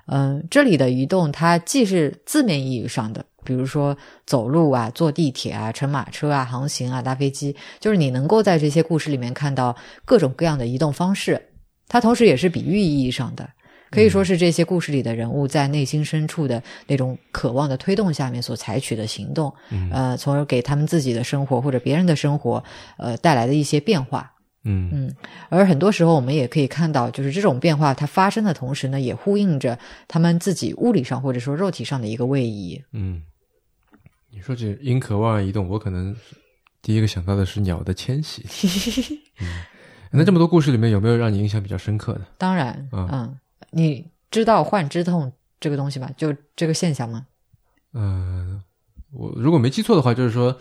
嗯、这里的移动，它既是字面意义上的，比如说走路啊、坐地铁啊、乘马车啊、航行啊、搭飞机，就是你能够在这些故事里面看到各种各样的移动方式。它同时也是比喻意义上的，可以说是这些故事里的人物在内心深处的那种渴望的推动下面所采取的行动，嗯呃，从而给他们自己的生活或者别人的生活，呃，带来的一些变化。嗯嗯，而很多时候我们也可以看到，就是这种变化它发生的同时呢，也呼应着他们自己物理上或者说肉体上的一个位移。嗯，你说这因渴望而移动，我可能第一个想到的是鸟的迁徙。[LAUGHS] 嗯，那这么多故事里面，有没有让你印象比较深刻的？当然，嗯嗯，你知道幻肢痛这个东西吗？就这个现象吗？嗯，我如果没记错的话，就是说，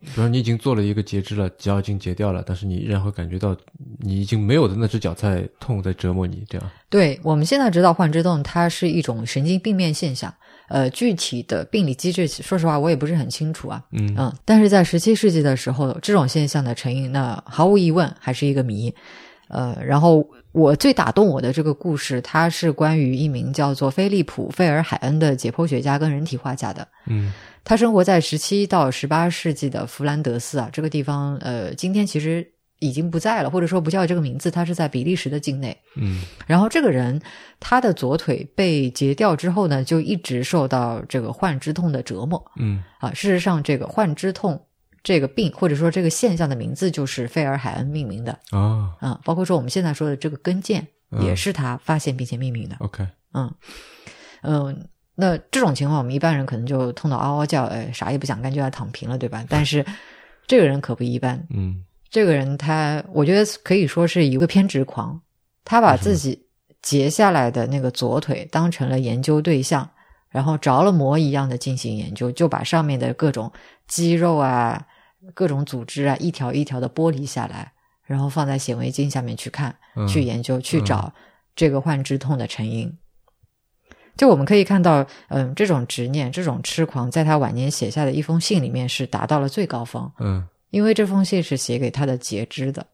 比如说你已经做了一个截肢了，脚已经截掉了，但是你依然会感觉到你已经没有的那只脚在痛，在折磨你，这样。对，我们现在知道幻肢痛它是一种神经病变现象，呃，具体的病理机制，说实话我也不是很清楚啊。嗯嗯，但是在十七世纪的时候，这种现象的成因，那毫无疑问还是一个谜。呃，然后我最打动我的这个故事，它是关于一名叫做菲利普·费尔海恩的解剖学家跟人体画家的。嗯他生活在十七到十八世纪的弗兰德斯啊，这个地方，呃，今天其实已经不在了，或者说不叫这个名字，他是在比利时的境内。嗯然后这个人他的左腿被截掉之后呢，就一直受到这个幻肢痛的折磨嗯啊。事实上，这个幻肢痛这个病或者说这个现象的名字就是费尔海恩命名的啊啊，包括说我们现在说的这个跟腱嗯也是他发现并且命名的。，OK，嗯嗯，那这种情况我们一般人可能就痛到嗷嗷叫，哎，啥也不想干就要躺平了，对吧？但是这个人可不一般，嗯这个人他，我觉得可以说是一个偏执狂，他把自己截下来的那个左腿当成了研究对象，然后着了魔一样的进行研究，就把上面的各种肌肉啊、各种组织啊一条一条的剥离下来，然后放在显微镜下面去看、嗯去研究、去找这个患肢痛的成因。就我们可以看到，嗯，这种执念、这种痴狂，在他晚年写下的一封信里面是达到了最高峰。嗯，因为这封信是写给他的截肢的，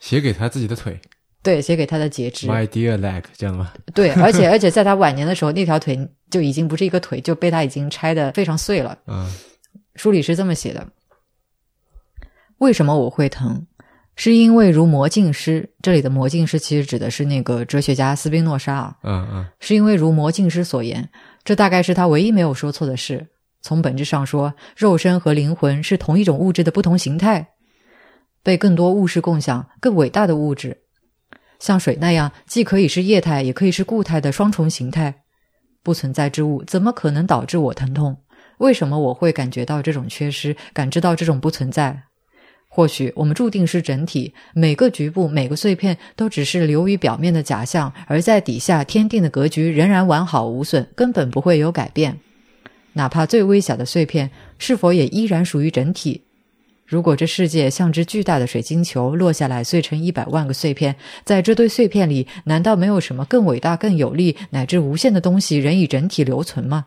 写给他自己的腿对，写给他的截肢，，My dear leg，这样吗？[LAUGHS] 对，而且而且在他晚年的时候，那条腿就已经不是一个腿，就被他已经拆的非常碎了。嗯书里是这么写的：为什么我会疼？是因为如魔镜师，这里的魔镜师其实指的是那个哲学家斯宾诺莎啊，嗯嗯是因为如魔镜师所言，这大概是他唯一没有说错的事。从本质上说，肉身和灵魂是同一种物质的不同形态，被更多物质共享，更伟大的物质，像水那样，既可以是液态，也可以是固态的双重形态。不存在之物怎么可能导致我疼痛？为什么我会感觉到这种缺失，感知到这种不存在？或许我们注定是整体，每个局部、每个碎片都只是流于表面的假象，而在底下天定的格局仍然完好无损，根本不会有改变。哪怕最微小的碎片，是否也依然属于整体？如果这世界像只巨大的水晶球落下来，碎成一百万个碎片，在这堆碎片里，难道没有什么更伟大、更有力，乃至无限的东西仍以整体留存吗？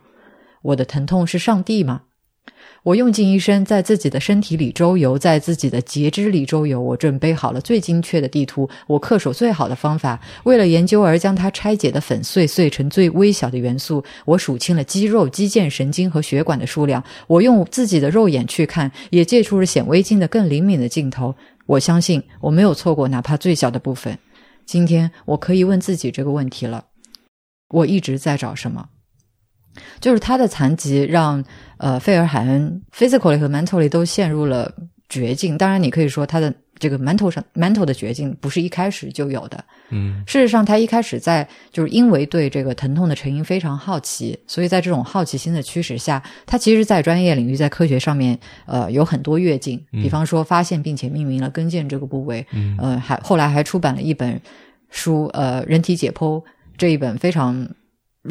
我的疼痛是上帝吗？我用尽一生在自己的身体里周游，在自己的节肢里周游。我准备好了最精确的地图，我恪守最好的方法，为了研究而将它拆解的粉碎，碎成最微小的元素。我数清了肌肉、肌腱、神经和血管的数量。我用自己的肉眼去看，也借助了显微镜的更灵敏的镜头。我相信我没有错过哪怕最小的部分。今天我可以问自己这个问题了：我一直在找什么？就是他的残疾让呃费尔海恩 physically 和 mentally 都陷入了绝境。当然，你可以说他的这个 mental 上 mental 的绝境不是一开始就有的。嗯事实上，他一开始在就是因为对这个疼痛的成因非常好奇，所以在这种好奇心的驱使下，他其实，在专业领域，在科学上面，呃，有很多跃进。比方说，发现并且命名了跟腱这个部位，嗯呃，还后来还出版了一本书，呃，《人体解剖》这一本非常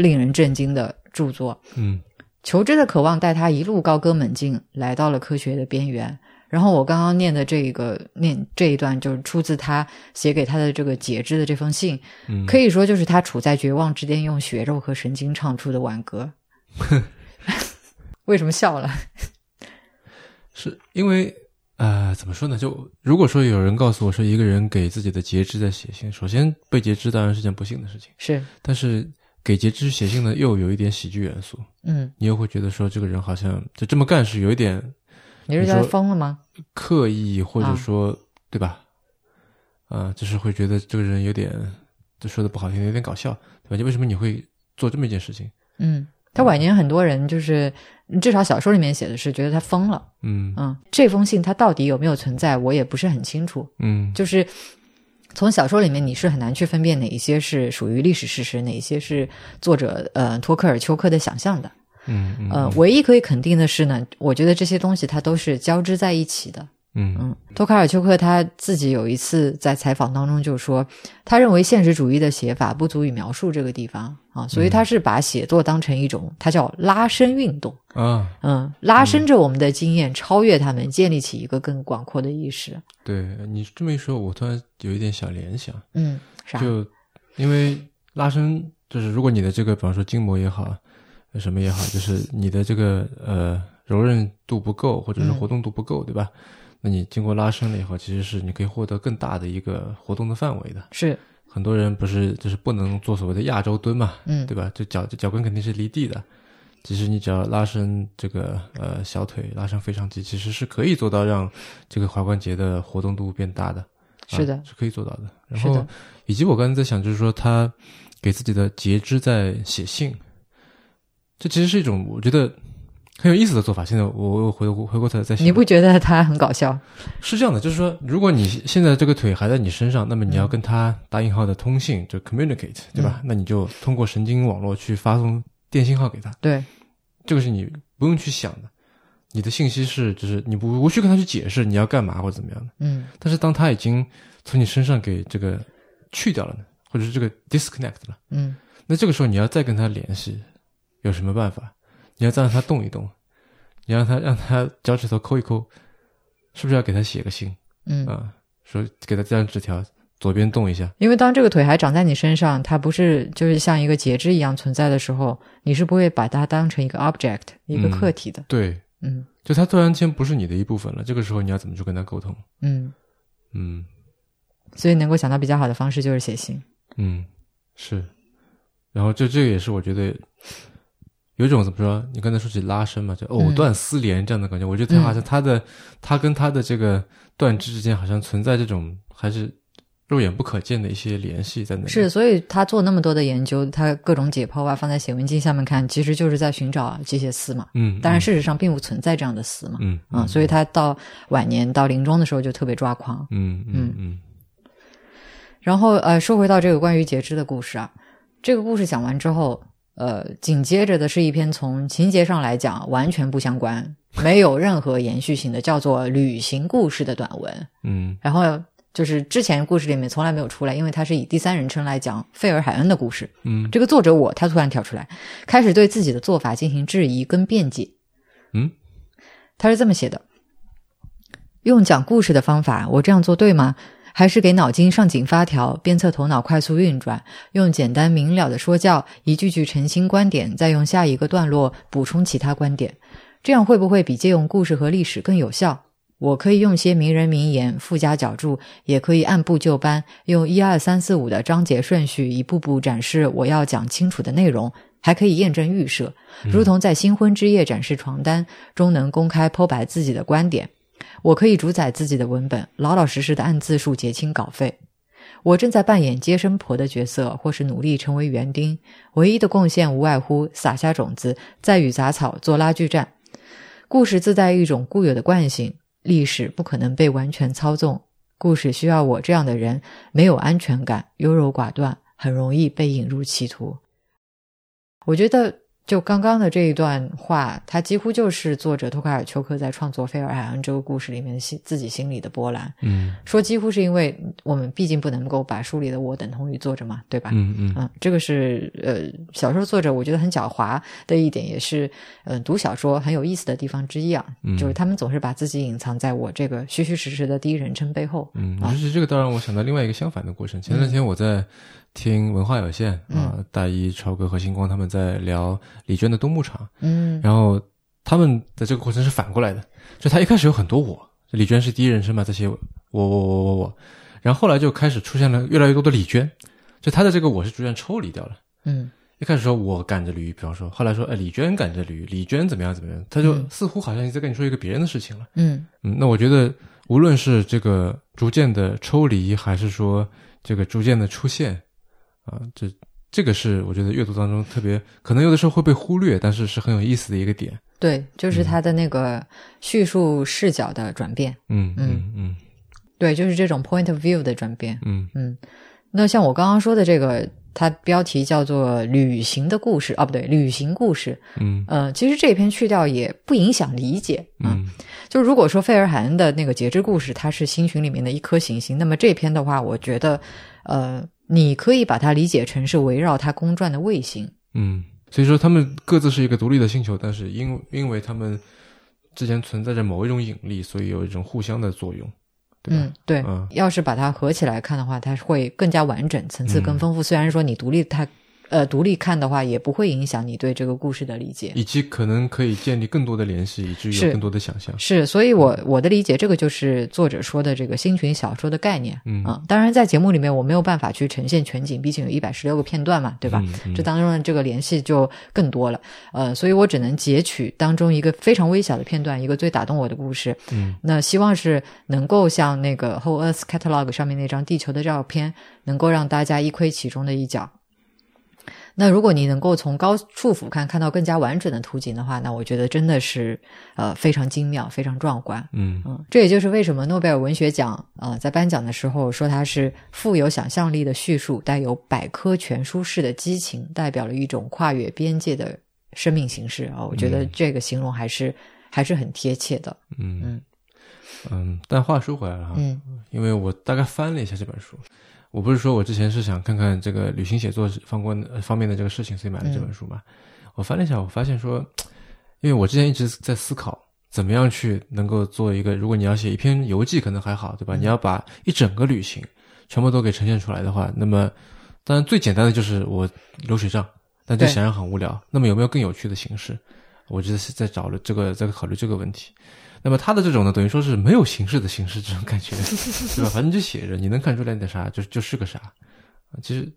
令人震惊的著作。嗯求知的渴望带他一路高歌猛进，来到了科学的边缘。然后我刚刚念的这个念这一段，就是出自他写给他的这个截肢的这封信，嗯，可以说就是他处在绝望之间，用血肉和神经唱出的挽歌。[LAUGHS] 为什么笑了？是因为呃，怎么说呢？就如果说有人告诉我说一个人给自己的截肢在写信，首先被截肢当然是件不幸的事情，是，但是给截肢写信呢，又有一点喜剧元素，嗯，你又会觉得说这个人好像就这么干是有一点你是说疯了吗？刻意，或者啊说、对吧？啊、就是会觉得这个人有点，就说的不好听，有点搞笑，对吧？就为什么你会做这么一件事情？嗯，他晚年很多人就是，至少小说里面写的是觉得他疯了。嗯嗯，这封信他到底有没有存在，我也不是很清楚。嗯就是从小说里面，你是很难去分辨哪一些是属于历史事实，哪一些是作者呃托克尔丘克的想象的。嗯嗯呃，唯一可以肯定的是呢，我觉得这些东西它都是交织在一起的。嗯嗯，托卡尔丘克他自己有一次在采访当中就说，他认为现实主义的写法不足以描述这个地方啊，所以他是把写作当成一种，他叫拉伸运动。啊，嗯，拉伸着我们的经验，超越他们，建立起一个更广阔的意识。对你这么一说，我突然有一点小联想，嗯，啥？就因为拉伸，就是如果你的这个，比方说筋膜也好，呃什么也好，就是你的这个呃柔韧度不够，或者是嗯活动度不够，对吧？那你经过拉伸了以后，其实是你可以获得更大的一个活动的范围的。是，很多人不是就是不能做所谓的亚洲蹲嘛，嗯，对吧？就脚这脚跟肯定是离地的。其实你只要拉伸这个呃小腿，拉伸腓肠肌，其实是可以做到让这个踝关节的活动度变大的。是的啊，是可以做到的。然后，以及我刚才在想，就是说他给自己的截肢在写信，这其实是一种我觉得很有意思的做法。现在我又回过回过头来在想，你不觉得他很搞笑？是这样的，就是说，如果你现在这个腿还在你身上，那么你要嗯跟他打引号的通信，就 communicate，对吧？那你就通过神经网络去发送电信号给他，对，这个是你不用去想的。你的信息是，就是你不无需跟他去解释你要干嘛或者怎么样的。嗯但是当他已经从你身上给这个去掉了呢，或者是这个 disconnect 了，嗯那这个时候你要再跟他联系，有什么办法？你要再让他动一动，你让他让他脚趾头抠一抠，是不是要给他写个信嗯，啊？说给他这张纸条，左边动一下，因为当这个腿还长在你身上，它不是就是像一个节肢一样存在的时候，你是不会把它当成一个 object 一个嗯客体的。对，嗯就它突然间不是你的一部分了，这个时候你要怎么去跟他沟通？嗯，嗯所以能够想到比较好的方式就是写信。嗯，是，然后这这个也是我觉得有一种怎么说？你刚才说起拉伸嘛，就藕断丝连这样的感觉。我觉得他好像他的、他跟他的这个断肢之间好像存在这种还是肉眼不可见的一些联系在那里。是，所以他做那么多的研究，他各种解剖啊，放在显微镜下面看，其实就是在寻找这些丝嘛。嗯，当然事实上并不存在这样的丝嘛。嗯啊，所以他到晚年到临终的时候就特别抓狂。嗯嗯嗯。然后呃，说回到这个关于截肢的故事啊，这个故事讲完之后。呃，紧接着的是一篇从情节上来讲完全不相关、没有任何延续性的，叫做旅行故事的短文。嗯，然后就是之前故事里面从来没有出来，因为它是以第三人称来讲费尔海恩的故事。嗯，这个作者我他突然跳出来，开始对自己的做法进行质疑跟辩解。嗯，他是这么写的：用讲故事的方法，我这样做对吗？还是给脑筋上紧发条，鞭策头脑快速运转，用简单明了的说教，一句句澄清观点，再用下一个段落补充其他观点，这样会不会比借用故事和历史更有效？我可以用些名人名言附加脚注，也可以按部就班，用一二三四五的章节顺序，一步步展示我要讲清楚的内容，还可以验证预设，如同在新婚之夜展示床单，终能公开剖白自己的观点。我可以主宰自己的文本，老老实实的按字数结清稿费。我正在扮演接生婆的角色，或是努力成为园丁。唯一的贡献无外乎撒下种子，再与杂草做拉锯战。故事自带一种固有的惯性，历史不可能被完全操纵。故事需要我这样的人，没有安全感，优柔寡断，很容易被引入歧途。我觉得。就刚刚的这一段话，它几乎就是作者托卡尔丘克在创作《菲尔海恩》这个故事里面心自己心里的波澜。嗯，说几乎是因为我们毕竟不能够把书里的我等同于作者嘛，对吧？嗯嗯嗯，这个是呃小说作者我觉得很狡猾的一点，也是呃读小说很有意思的地方之一啊。嗯，就是他们总是把自己隐藏在我这个虚虚实实的第一人称背后。嗯，其实这个倒让我想到另外一个相反的过程。前两天我在。听文化有限啊，大一超哥和星光他们在聊李娟的《冬牧场》，嗯，然后他们的这个过程是反过来的，就他一开始有很多我，李娟是第一人称嘛，这些我我我我我，然后后来就开始出现了越来越多的李娟，就他的这个我是逐渐抽离掉了，嗯，一开始说我赶着驴，比方说，后来说哎李娟赶着驴，李娟怎么样怎么样，他就似乎好像在跟你说一个别人的事情了，嗯。嗯，那我觉得无论是这个逐渐的抽离，还是说这个逐渐的出现。啊，这这个是我觉得阅读当中特别可能有的时候会被忽略，但是是很有意思的一个点。对，就是他的那个叙述视角的转变。嗯嗯嗯，对，就是这种 point of view 的转变。嗯嗯，那像我刚刚说的这个，它标题叫做《旅行的故事》啊，不对，旅行故事。嗯呃，其实这篇去掉也不影响理解。嗯，就如果说费尔海恩的那个节制故事，它是星群里面的一颗行星，那么这篇的话，我觉得，呃。你可以把它理解成是围绕它公转的卫星。嗯，所以说他们各自是一个独立的星球，但是因因为他们之间存在着某一种引力，所以有一种互相的作用，对吧？嗯，对。嗯，要是把它合起来看的话，它会更加完整，层次更丰富。虽然说你独立它。呃，独立看的话，也不会影响你对这个故事的理解，以及可能可以建立更多的联系，以至于有更多的想象。是，所以我我的理解，这个就是作者说的这个星群小说的概念。嗯，当然，在节目里面我没有办法去呈现全景，毕竟有一百十六个片段嘛，对吧？这当中的这个联系就更多了。呃，所以我只能截取当中一个非常微小的片段，一个最打动我的故事。嗯，那希望是能够像那个 Whole Earth Catalog 上面那张地球的照片，能够让大家一窥其中的一角。那如果你能够从高处俯瞰看到更加完整的图景的话，那我觉得真的是呃非常精妙、非常壮观。嗯嗯，这也就是为什么诺贝尔文学奖啊在颁奖的时候说它是富有想象力的叙述，带有百科全书式的激情，代表了一种跨越边界的生命形式啊。我觉得这个形容还是还是很贴切的。嗯嗯嗯，但话说回来了哈，嗯，因为我大概翻了一下这本书。我不是说我之前是想看看这个旅行写作方关方面的这个事情，所以买了这本书嘛。我翻了一下，我发现说，因为我之前一直在思考，怎么样去能够做一个，如果你要写一篇游记，可能还好，对吧？你要把一整个旅行全部都给呈现出来的话，那么当然最简单的就是我流水账，但这显然很无聊。那么有没有更有趣的形式？我觉得是在找了这个，在考虑这个问题。那么他的这种呢，等于说是没有形式的形式，这种感觉，[LAUGHS] 对吧？反正就写着，你能看出来点啥，就就是个啥。其实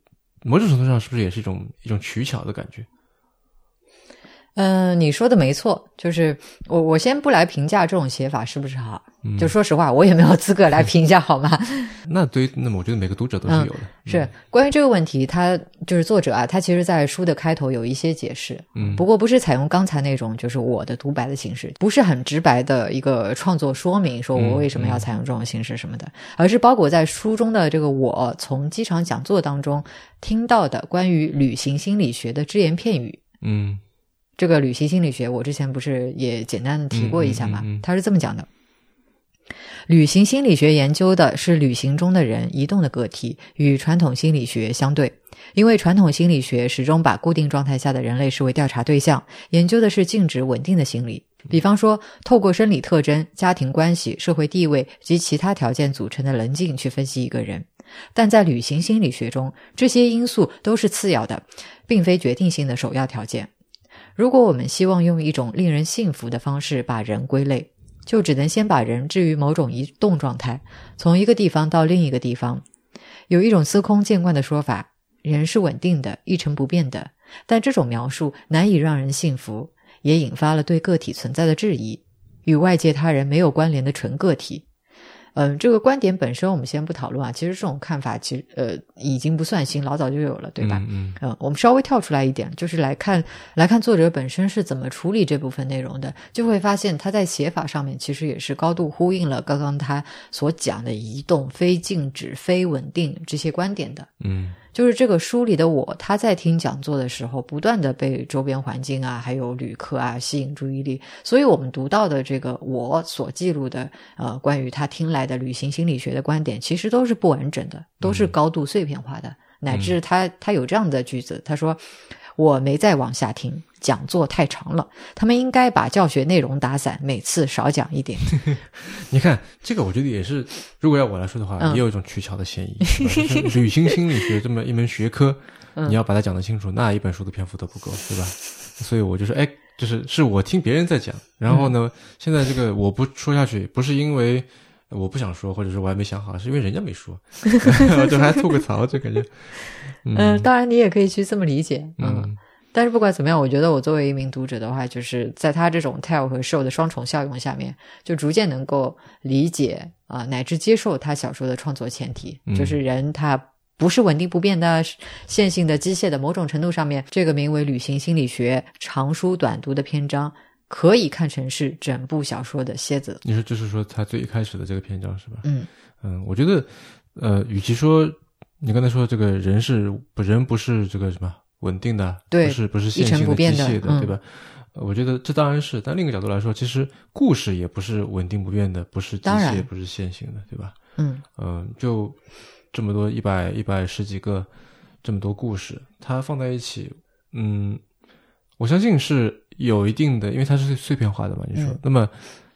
某种程度上，是不是也是一种一种取巧的感觉？嗯，你说的没错，就是我我先不来评价这种写法是不是好，就说实话，我也没有 [LAUGHS] 资格来评价，好吗？[LAUGHS] 那对于，那么我觉得每个读者都是有的。是关于这个问题，他就是作者啊，他其实在书的开头有一些解释，嗯，不过不是采用刚才那种就是我的独白的形式，不是很直白的一个创作说明，说我为什么要采用这种形式什么的，而是包裹在书中的这个我从机场讲座当中听到的关于旅行心理学的只言片语，嗯。这个旅行心理学，我之前不是也简单的提过一下嘛？他是这么讲的：旅行心理学研究的是旅行中的人移动的个体，与传统心理学相对。因为传统心理学始终把固定状态下的人类视为调查对象，研究的是静止稳定的心理。比方说，透过生理特征、家庭关系、社会地位及其他条件组成的棱镜去分析一个人。但在旅行心理学中，这些因素都是次要的，并非决定性的首要条件。如果我们希望用一种令人信服的方式把人归类，就只能先把人置于某种移动状态，从一个地方到另一个地方。有一种司空见惯的说法：人是稳定的、一成不变的。但这种描述难以让人信服，也引发了对个体存在的质疑，与外界他人没有关联的纯个体。嗯，这个观点本身我们先不讨论啊。其实这种看法其实呃已经不算新，老早就有了，对吧？嗯嗯。我们稍微跳出来一点，就是来看来看作者本身是怎么处理这部分内容的，就会发现他在写法上面其实也是高度呼应了刚刚他所讲的移动、非静止、非稳定这些观点的。嗯。就是这个书里的我，他在听讲座的时候，不断的被周边环境啊，还有旅客啊吸引注意力，所以我们读到的这个我所记录的呃关于他听来的旅行心理学的观点，其实都是不完整的，都是高度碎片化的，乃至他他有这样的句子，他说。我没再往下听，讲座太长了。他们应该把教学内容打散，每次少讲一点。[LAUGHS] 你看，这个我觉得也是，如果要我来说的话，也有一种取巧的嫌疑。旅行心理学这么一门学科，你要把它讲得清楚，那一本书的篇幅都不够，对吧？所以我就说，哎，就是是我听别人在讲，然后呢，现在这个我不说下去，不是因为我不想说，或者是我还没想好，是因为人家没说，[LAUGHS] 就还吐个槽，就感觉。[LAUGHS] 嗯，当然你也可以去这么理解，嗯，但是不管怎么样，我觉得我作为一名读者的话，就是在他这种 tell 和 show 的双重效用下面，就逐渐能够理解啊，乃至接受他小说的创作前提，就是人他不是稳定不变的、线性的、机械的。某种程度上面，这个名为《旅行心理学》长书短读的篇章，可以看成是整部小说的蝎子。你说，就是说他最一开始的这个篇章是吧？嗯嗯，我觉得，呃，与其说。你刚才说这个人是不人不是这个什么稳定的，对，不是不是线性的机械的，对吧？我觉得这当然是，但另一个角度来说，其实故事也不是稳定不变的，不是机械，不是线性的，对吧？嗯嗯，就这么多一百一百十几个这么多故事，它放在一起，嗯，我相信是有一定的，因为它是碎片化的嘛，你说，那么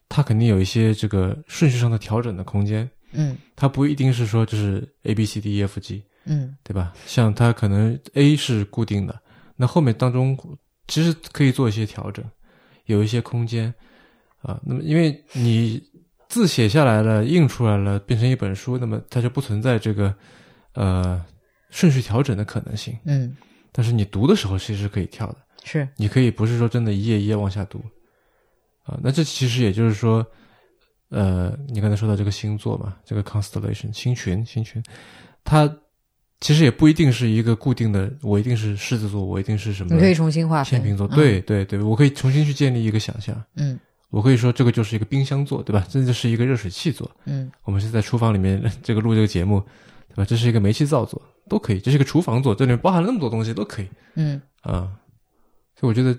它肯定有一些这个顺序上的调整的空间。嗯，它不一定是说就是 A B C D E F G，嗯，对吧？像它可能 A 是固定的，那后面当中其实可以做一些调整，有一些空间啊。那么因为你字写下来了，印出来了，变成一本书，那么它就不存在这个呃顺序调整的可能性。嗯，但是你读的时候其实是可以跳的，是你可以不是说真的一页一页往下读啊。那这其实也就是说。呃，你刚才说到这个星座嘛，这个 constellation 星群星群，它其实也不一定是一个固定的，我一定是狮子座，我一定是什么？你可以重新划分。天秤座，对对对，我可以重新去建立一个想象。嗯，我可以说这个就是一个冰箱座，对吧？这就是一个热水器座。嗯，[LAUGHS] 我们是在厨房里面 [LAUGHS] 这个录这个节目，对吧？这是一个煤气灶座，都可以。这是一个厨房座，这里面包含了那么多东西，都可以。嗯啊，所以我觉得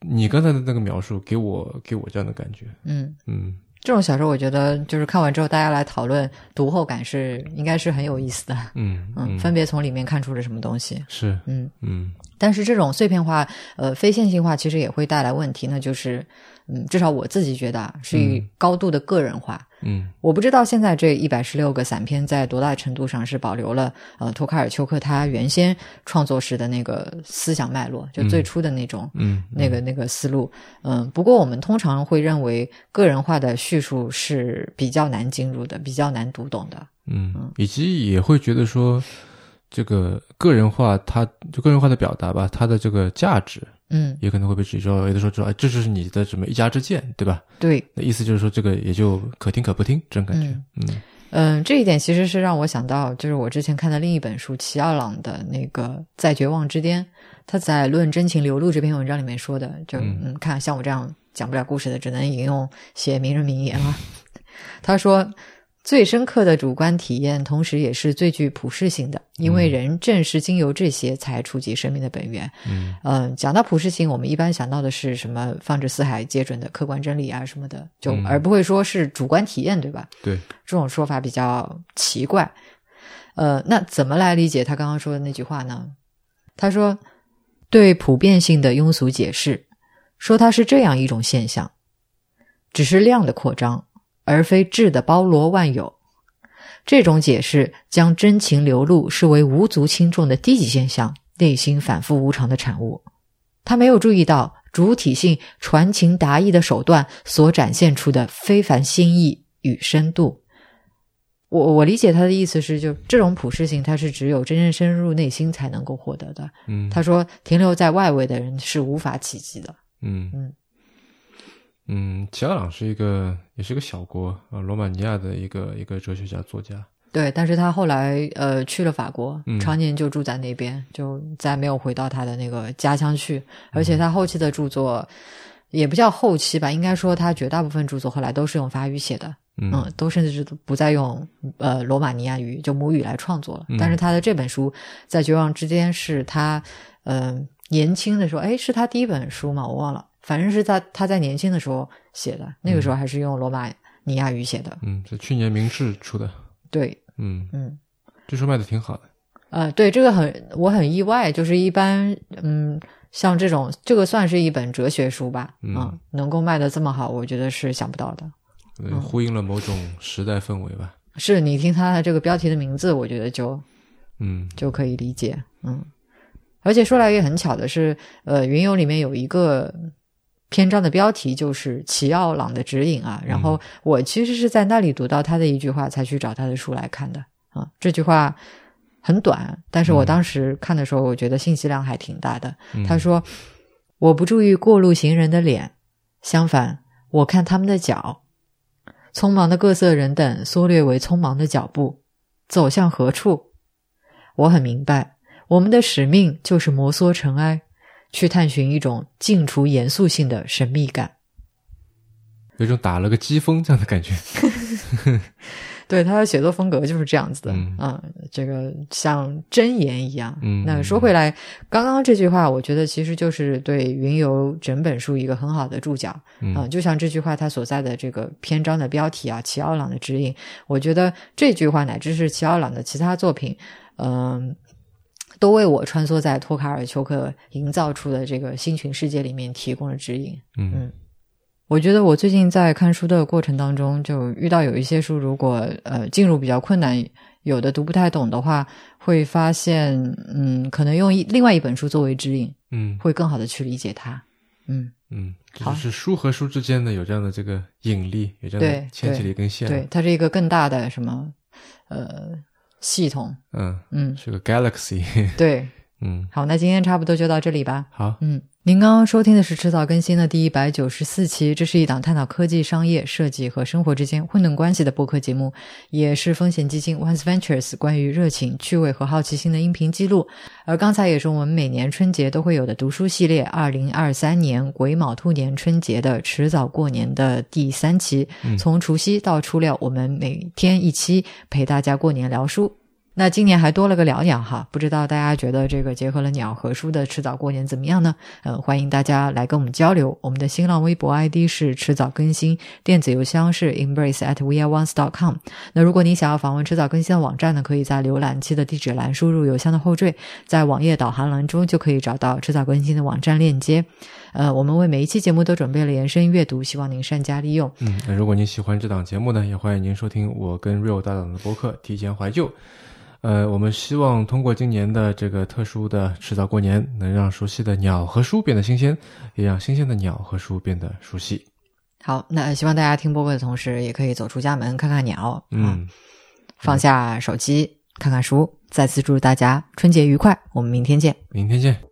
你刚才的那个描述给我给我这样的感觉。嗯嗯。这种小说，我觉得就是看完之后，大家来讨论读后感是应该是很有意思的。嗯嗯，分别从里面看出了什么东西？是嗯嗯。但是这种碎片化、呃非线性化，其实也会带来问题，那就是嗯，至少我自己觉得啊，是高度的个人化。嗯，我不知道现在这一百十六个散片在多大程度上是保留了呃托卡尔丘克他原先创作时的那个思想脉络，就最初的那种嗯那个那个思路。嗯，不过我们通常会认为个人化的叙述是比较难进入的，比较难读懂的。嗯，以及也会觉得说。这个个人化，它就个人化的表达吧，它的这个价值嗯，也可能会被指着，有的时候说，哎，这就是你的什么一家之见，对吧？对，那意思就是说，这个也就可听可不听这种感觉。嗯嗯，这一点其实是让我想到，就是我之前看的另一本书齐奥朗的那个《在绝望之巅》，他在《论真情流露》这篇文章里面说的，就嗯，看像我这样讲不了故事的，只能引用写名人名言了。他说。最深刻的主观体验，同时也是最具普适性的，因为人正是经由这些才触及生命的本源。嗯嗯，讲到普适性，我们一般想到的是什么？放之四海皆准的客观真理啊什么的，就而不会说是主观体验，对吧？对，这种说法比较奇怪。呃，那怎么来理解他刚刚说的那句话呢？他说，对普遍性的庸俗解释，说它是这样一种现象，只是量的扩张。而非质的包罗万有，这种解释将真情流露视为无足轻重的低级现象，内心反复无常的产物。他没有注意到主体性传情达意的手段所展现出的非凡心意与深度。我我理解他的意思是，就这种普适性，它是只有真正深入内心才能够获得的。嗯，他说，停留在外围的人是无法企及的。嗯嗯。嗯，齐奥朗是一个，也是个小国啊，罗马尼亚的一个一个哲学家、作家。对，但是他后来呃去了法国，嗯常年就住在那边，就再没有回到他的那个家乡去。而且他后期的著作也不叫后期吧，应该说他绝大部分著作后来都是用法语写的，嗯都甚至是不再用呃罗马尼亚语就母语来创作了。嗯但是他的这本书在绝望之间是他呃年轻的时候，哎，是他第一本书吗？我忘了。反正是在他在年轻的时候写的，那个时候还是用罗马尼亚语写的。嗯，是去年明治出的。对，嗯，嗯，据说卖的挺好的。呃，对，这个很我很意外，就是一般，嗯，像这种这个算是一本哲学书吧，嗯啊能够卖的这么好，我觉得是想不到的。呃呼应了某种时代氛围吧。是你听它的这个标题的名字，我觉得就嗯就可以理解，嗯。而且说来也很巧的是，呃，云游里面有一个篇章的标题就是齐奥朗的指引啊，然后我其实是在那里读到他的一句话，才去找他的书来看的啊。这句话很短，但是我当时看的时候，我觉得信息量还挺大的。嗯他说：“我不注意过路行人的脸，相反，我看他们的脚。匆忙的各色人等缩略为匆忙的脚步，走向何处？我很明白，我们的使命就是摩挲尘埃，去探寻一种尽除严肃性的神秘感。有一种打了个机锋这样的感觉。[LAUGHS] 对他的写作风格就是这样子的，嗯这个像箴言一样。嗯那说回来，刚刚这句话，我觉得其实就是对《云游》整本书一个很好的注脚。嗯啊，就像这句话它所在的这个篇章的标题啊，齐奥朗的指引，我觉得这句话乃至是齐奥朗的其他作品，嗯、都为我穿梭在托卡尔丘克营造出的这个星群世界里面提供了指引。嗯我觉得我最近在看书的过程当中，就遇到有一些书，如果呃进入比较困难，有的读不太懂的话，会发现嗯，可能用一另外一本书作为指引，嗯会更好的去理解它。嗯，嗯，就是书和书之间呢有这样的这个引力，有这样的牵起了一根线。对，，它是一个更大的什么呃系统。嗯，嗯，是个 galaxy。对。[LAUGHS] 嗯，好，那今天差不多就到这里吧。好，嗯，您刚刚收听的是迟早更新的第一百九十四期，这是一档探讨科技、商业、设计和生活之间混沌关系的播客节目，也是风险基金 Once Ventures 关于热情、趣味和好奇心的音频记录。而刚才也是我们每年春节都会有的读书系列，二零二三年癸卯兔年春节的迟早过年的第三期，从除夕到初六，我们每天一期，陪大家过年聊书。那今年还多了个聊鸟哈，不知道大家觉得这个结合了鸟和书的迟早过年怎么样呢？呃，欢迎大家来跟我们交流。我们的新浪微博 ID 是迟早更新，电子邮箱是 embrace at weareones dot com。那如果你想要访问迟早更新的网站呢，可以在浏览器的地址栏输入邮箱的后缀，在网页导航栏中就可以找到迟早更新的网站链接。呃，我们为每一期节目都准备了延伸阅读，希望您善加利用。嗯，那如果您喜欢这档节目呢，也欢迎您收听我跟 Real 搭档的播客《提前怀旧》。呃，我们希望通过今年的这个特殊的迟早过年，能让熟悉的鸟和书变得新鲜，也让新鲜的鸟和书变得熟悉。好，那希望大家听播客的同时，也可以走出家门看看鸟，啊嗯，放下手机看看书。再次祝大家春节愉快，我们明天见。明天见。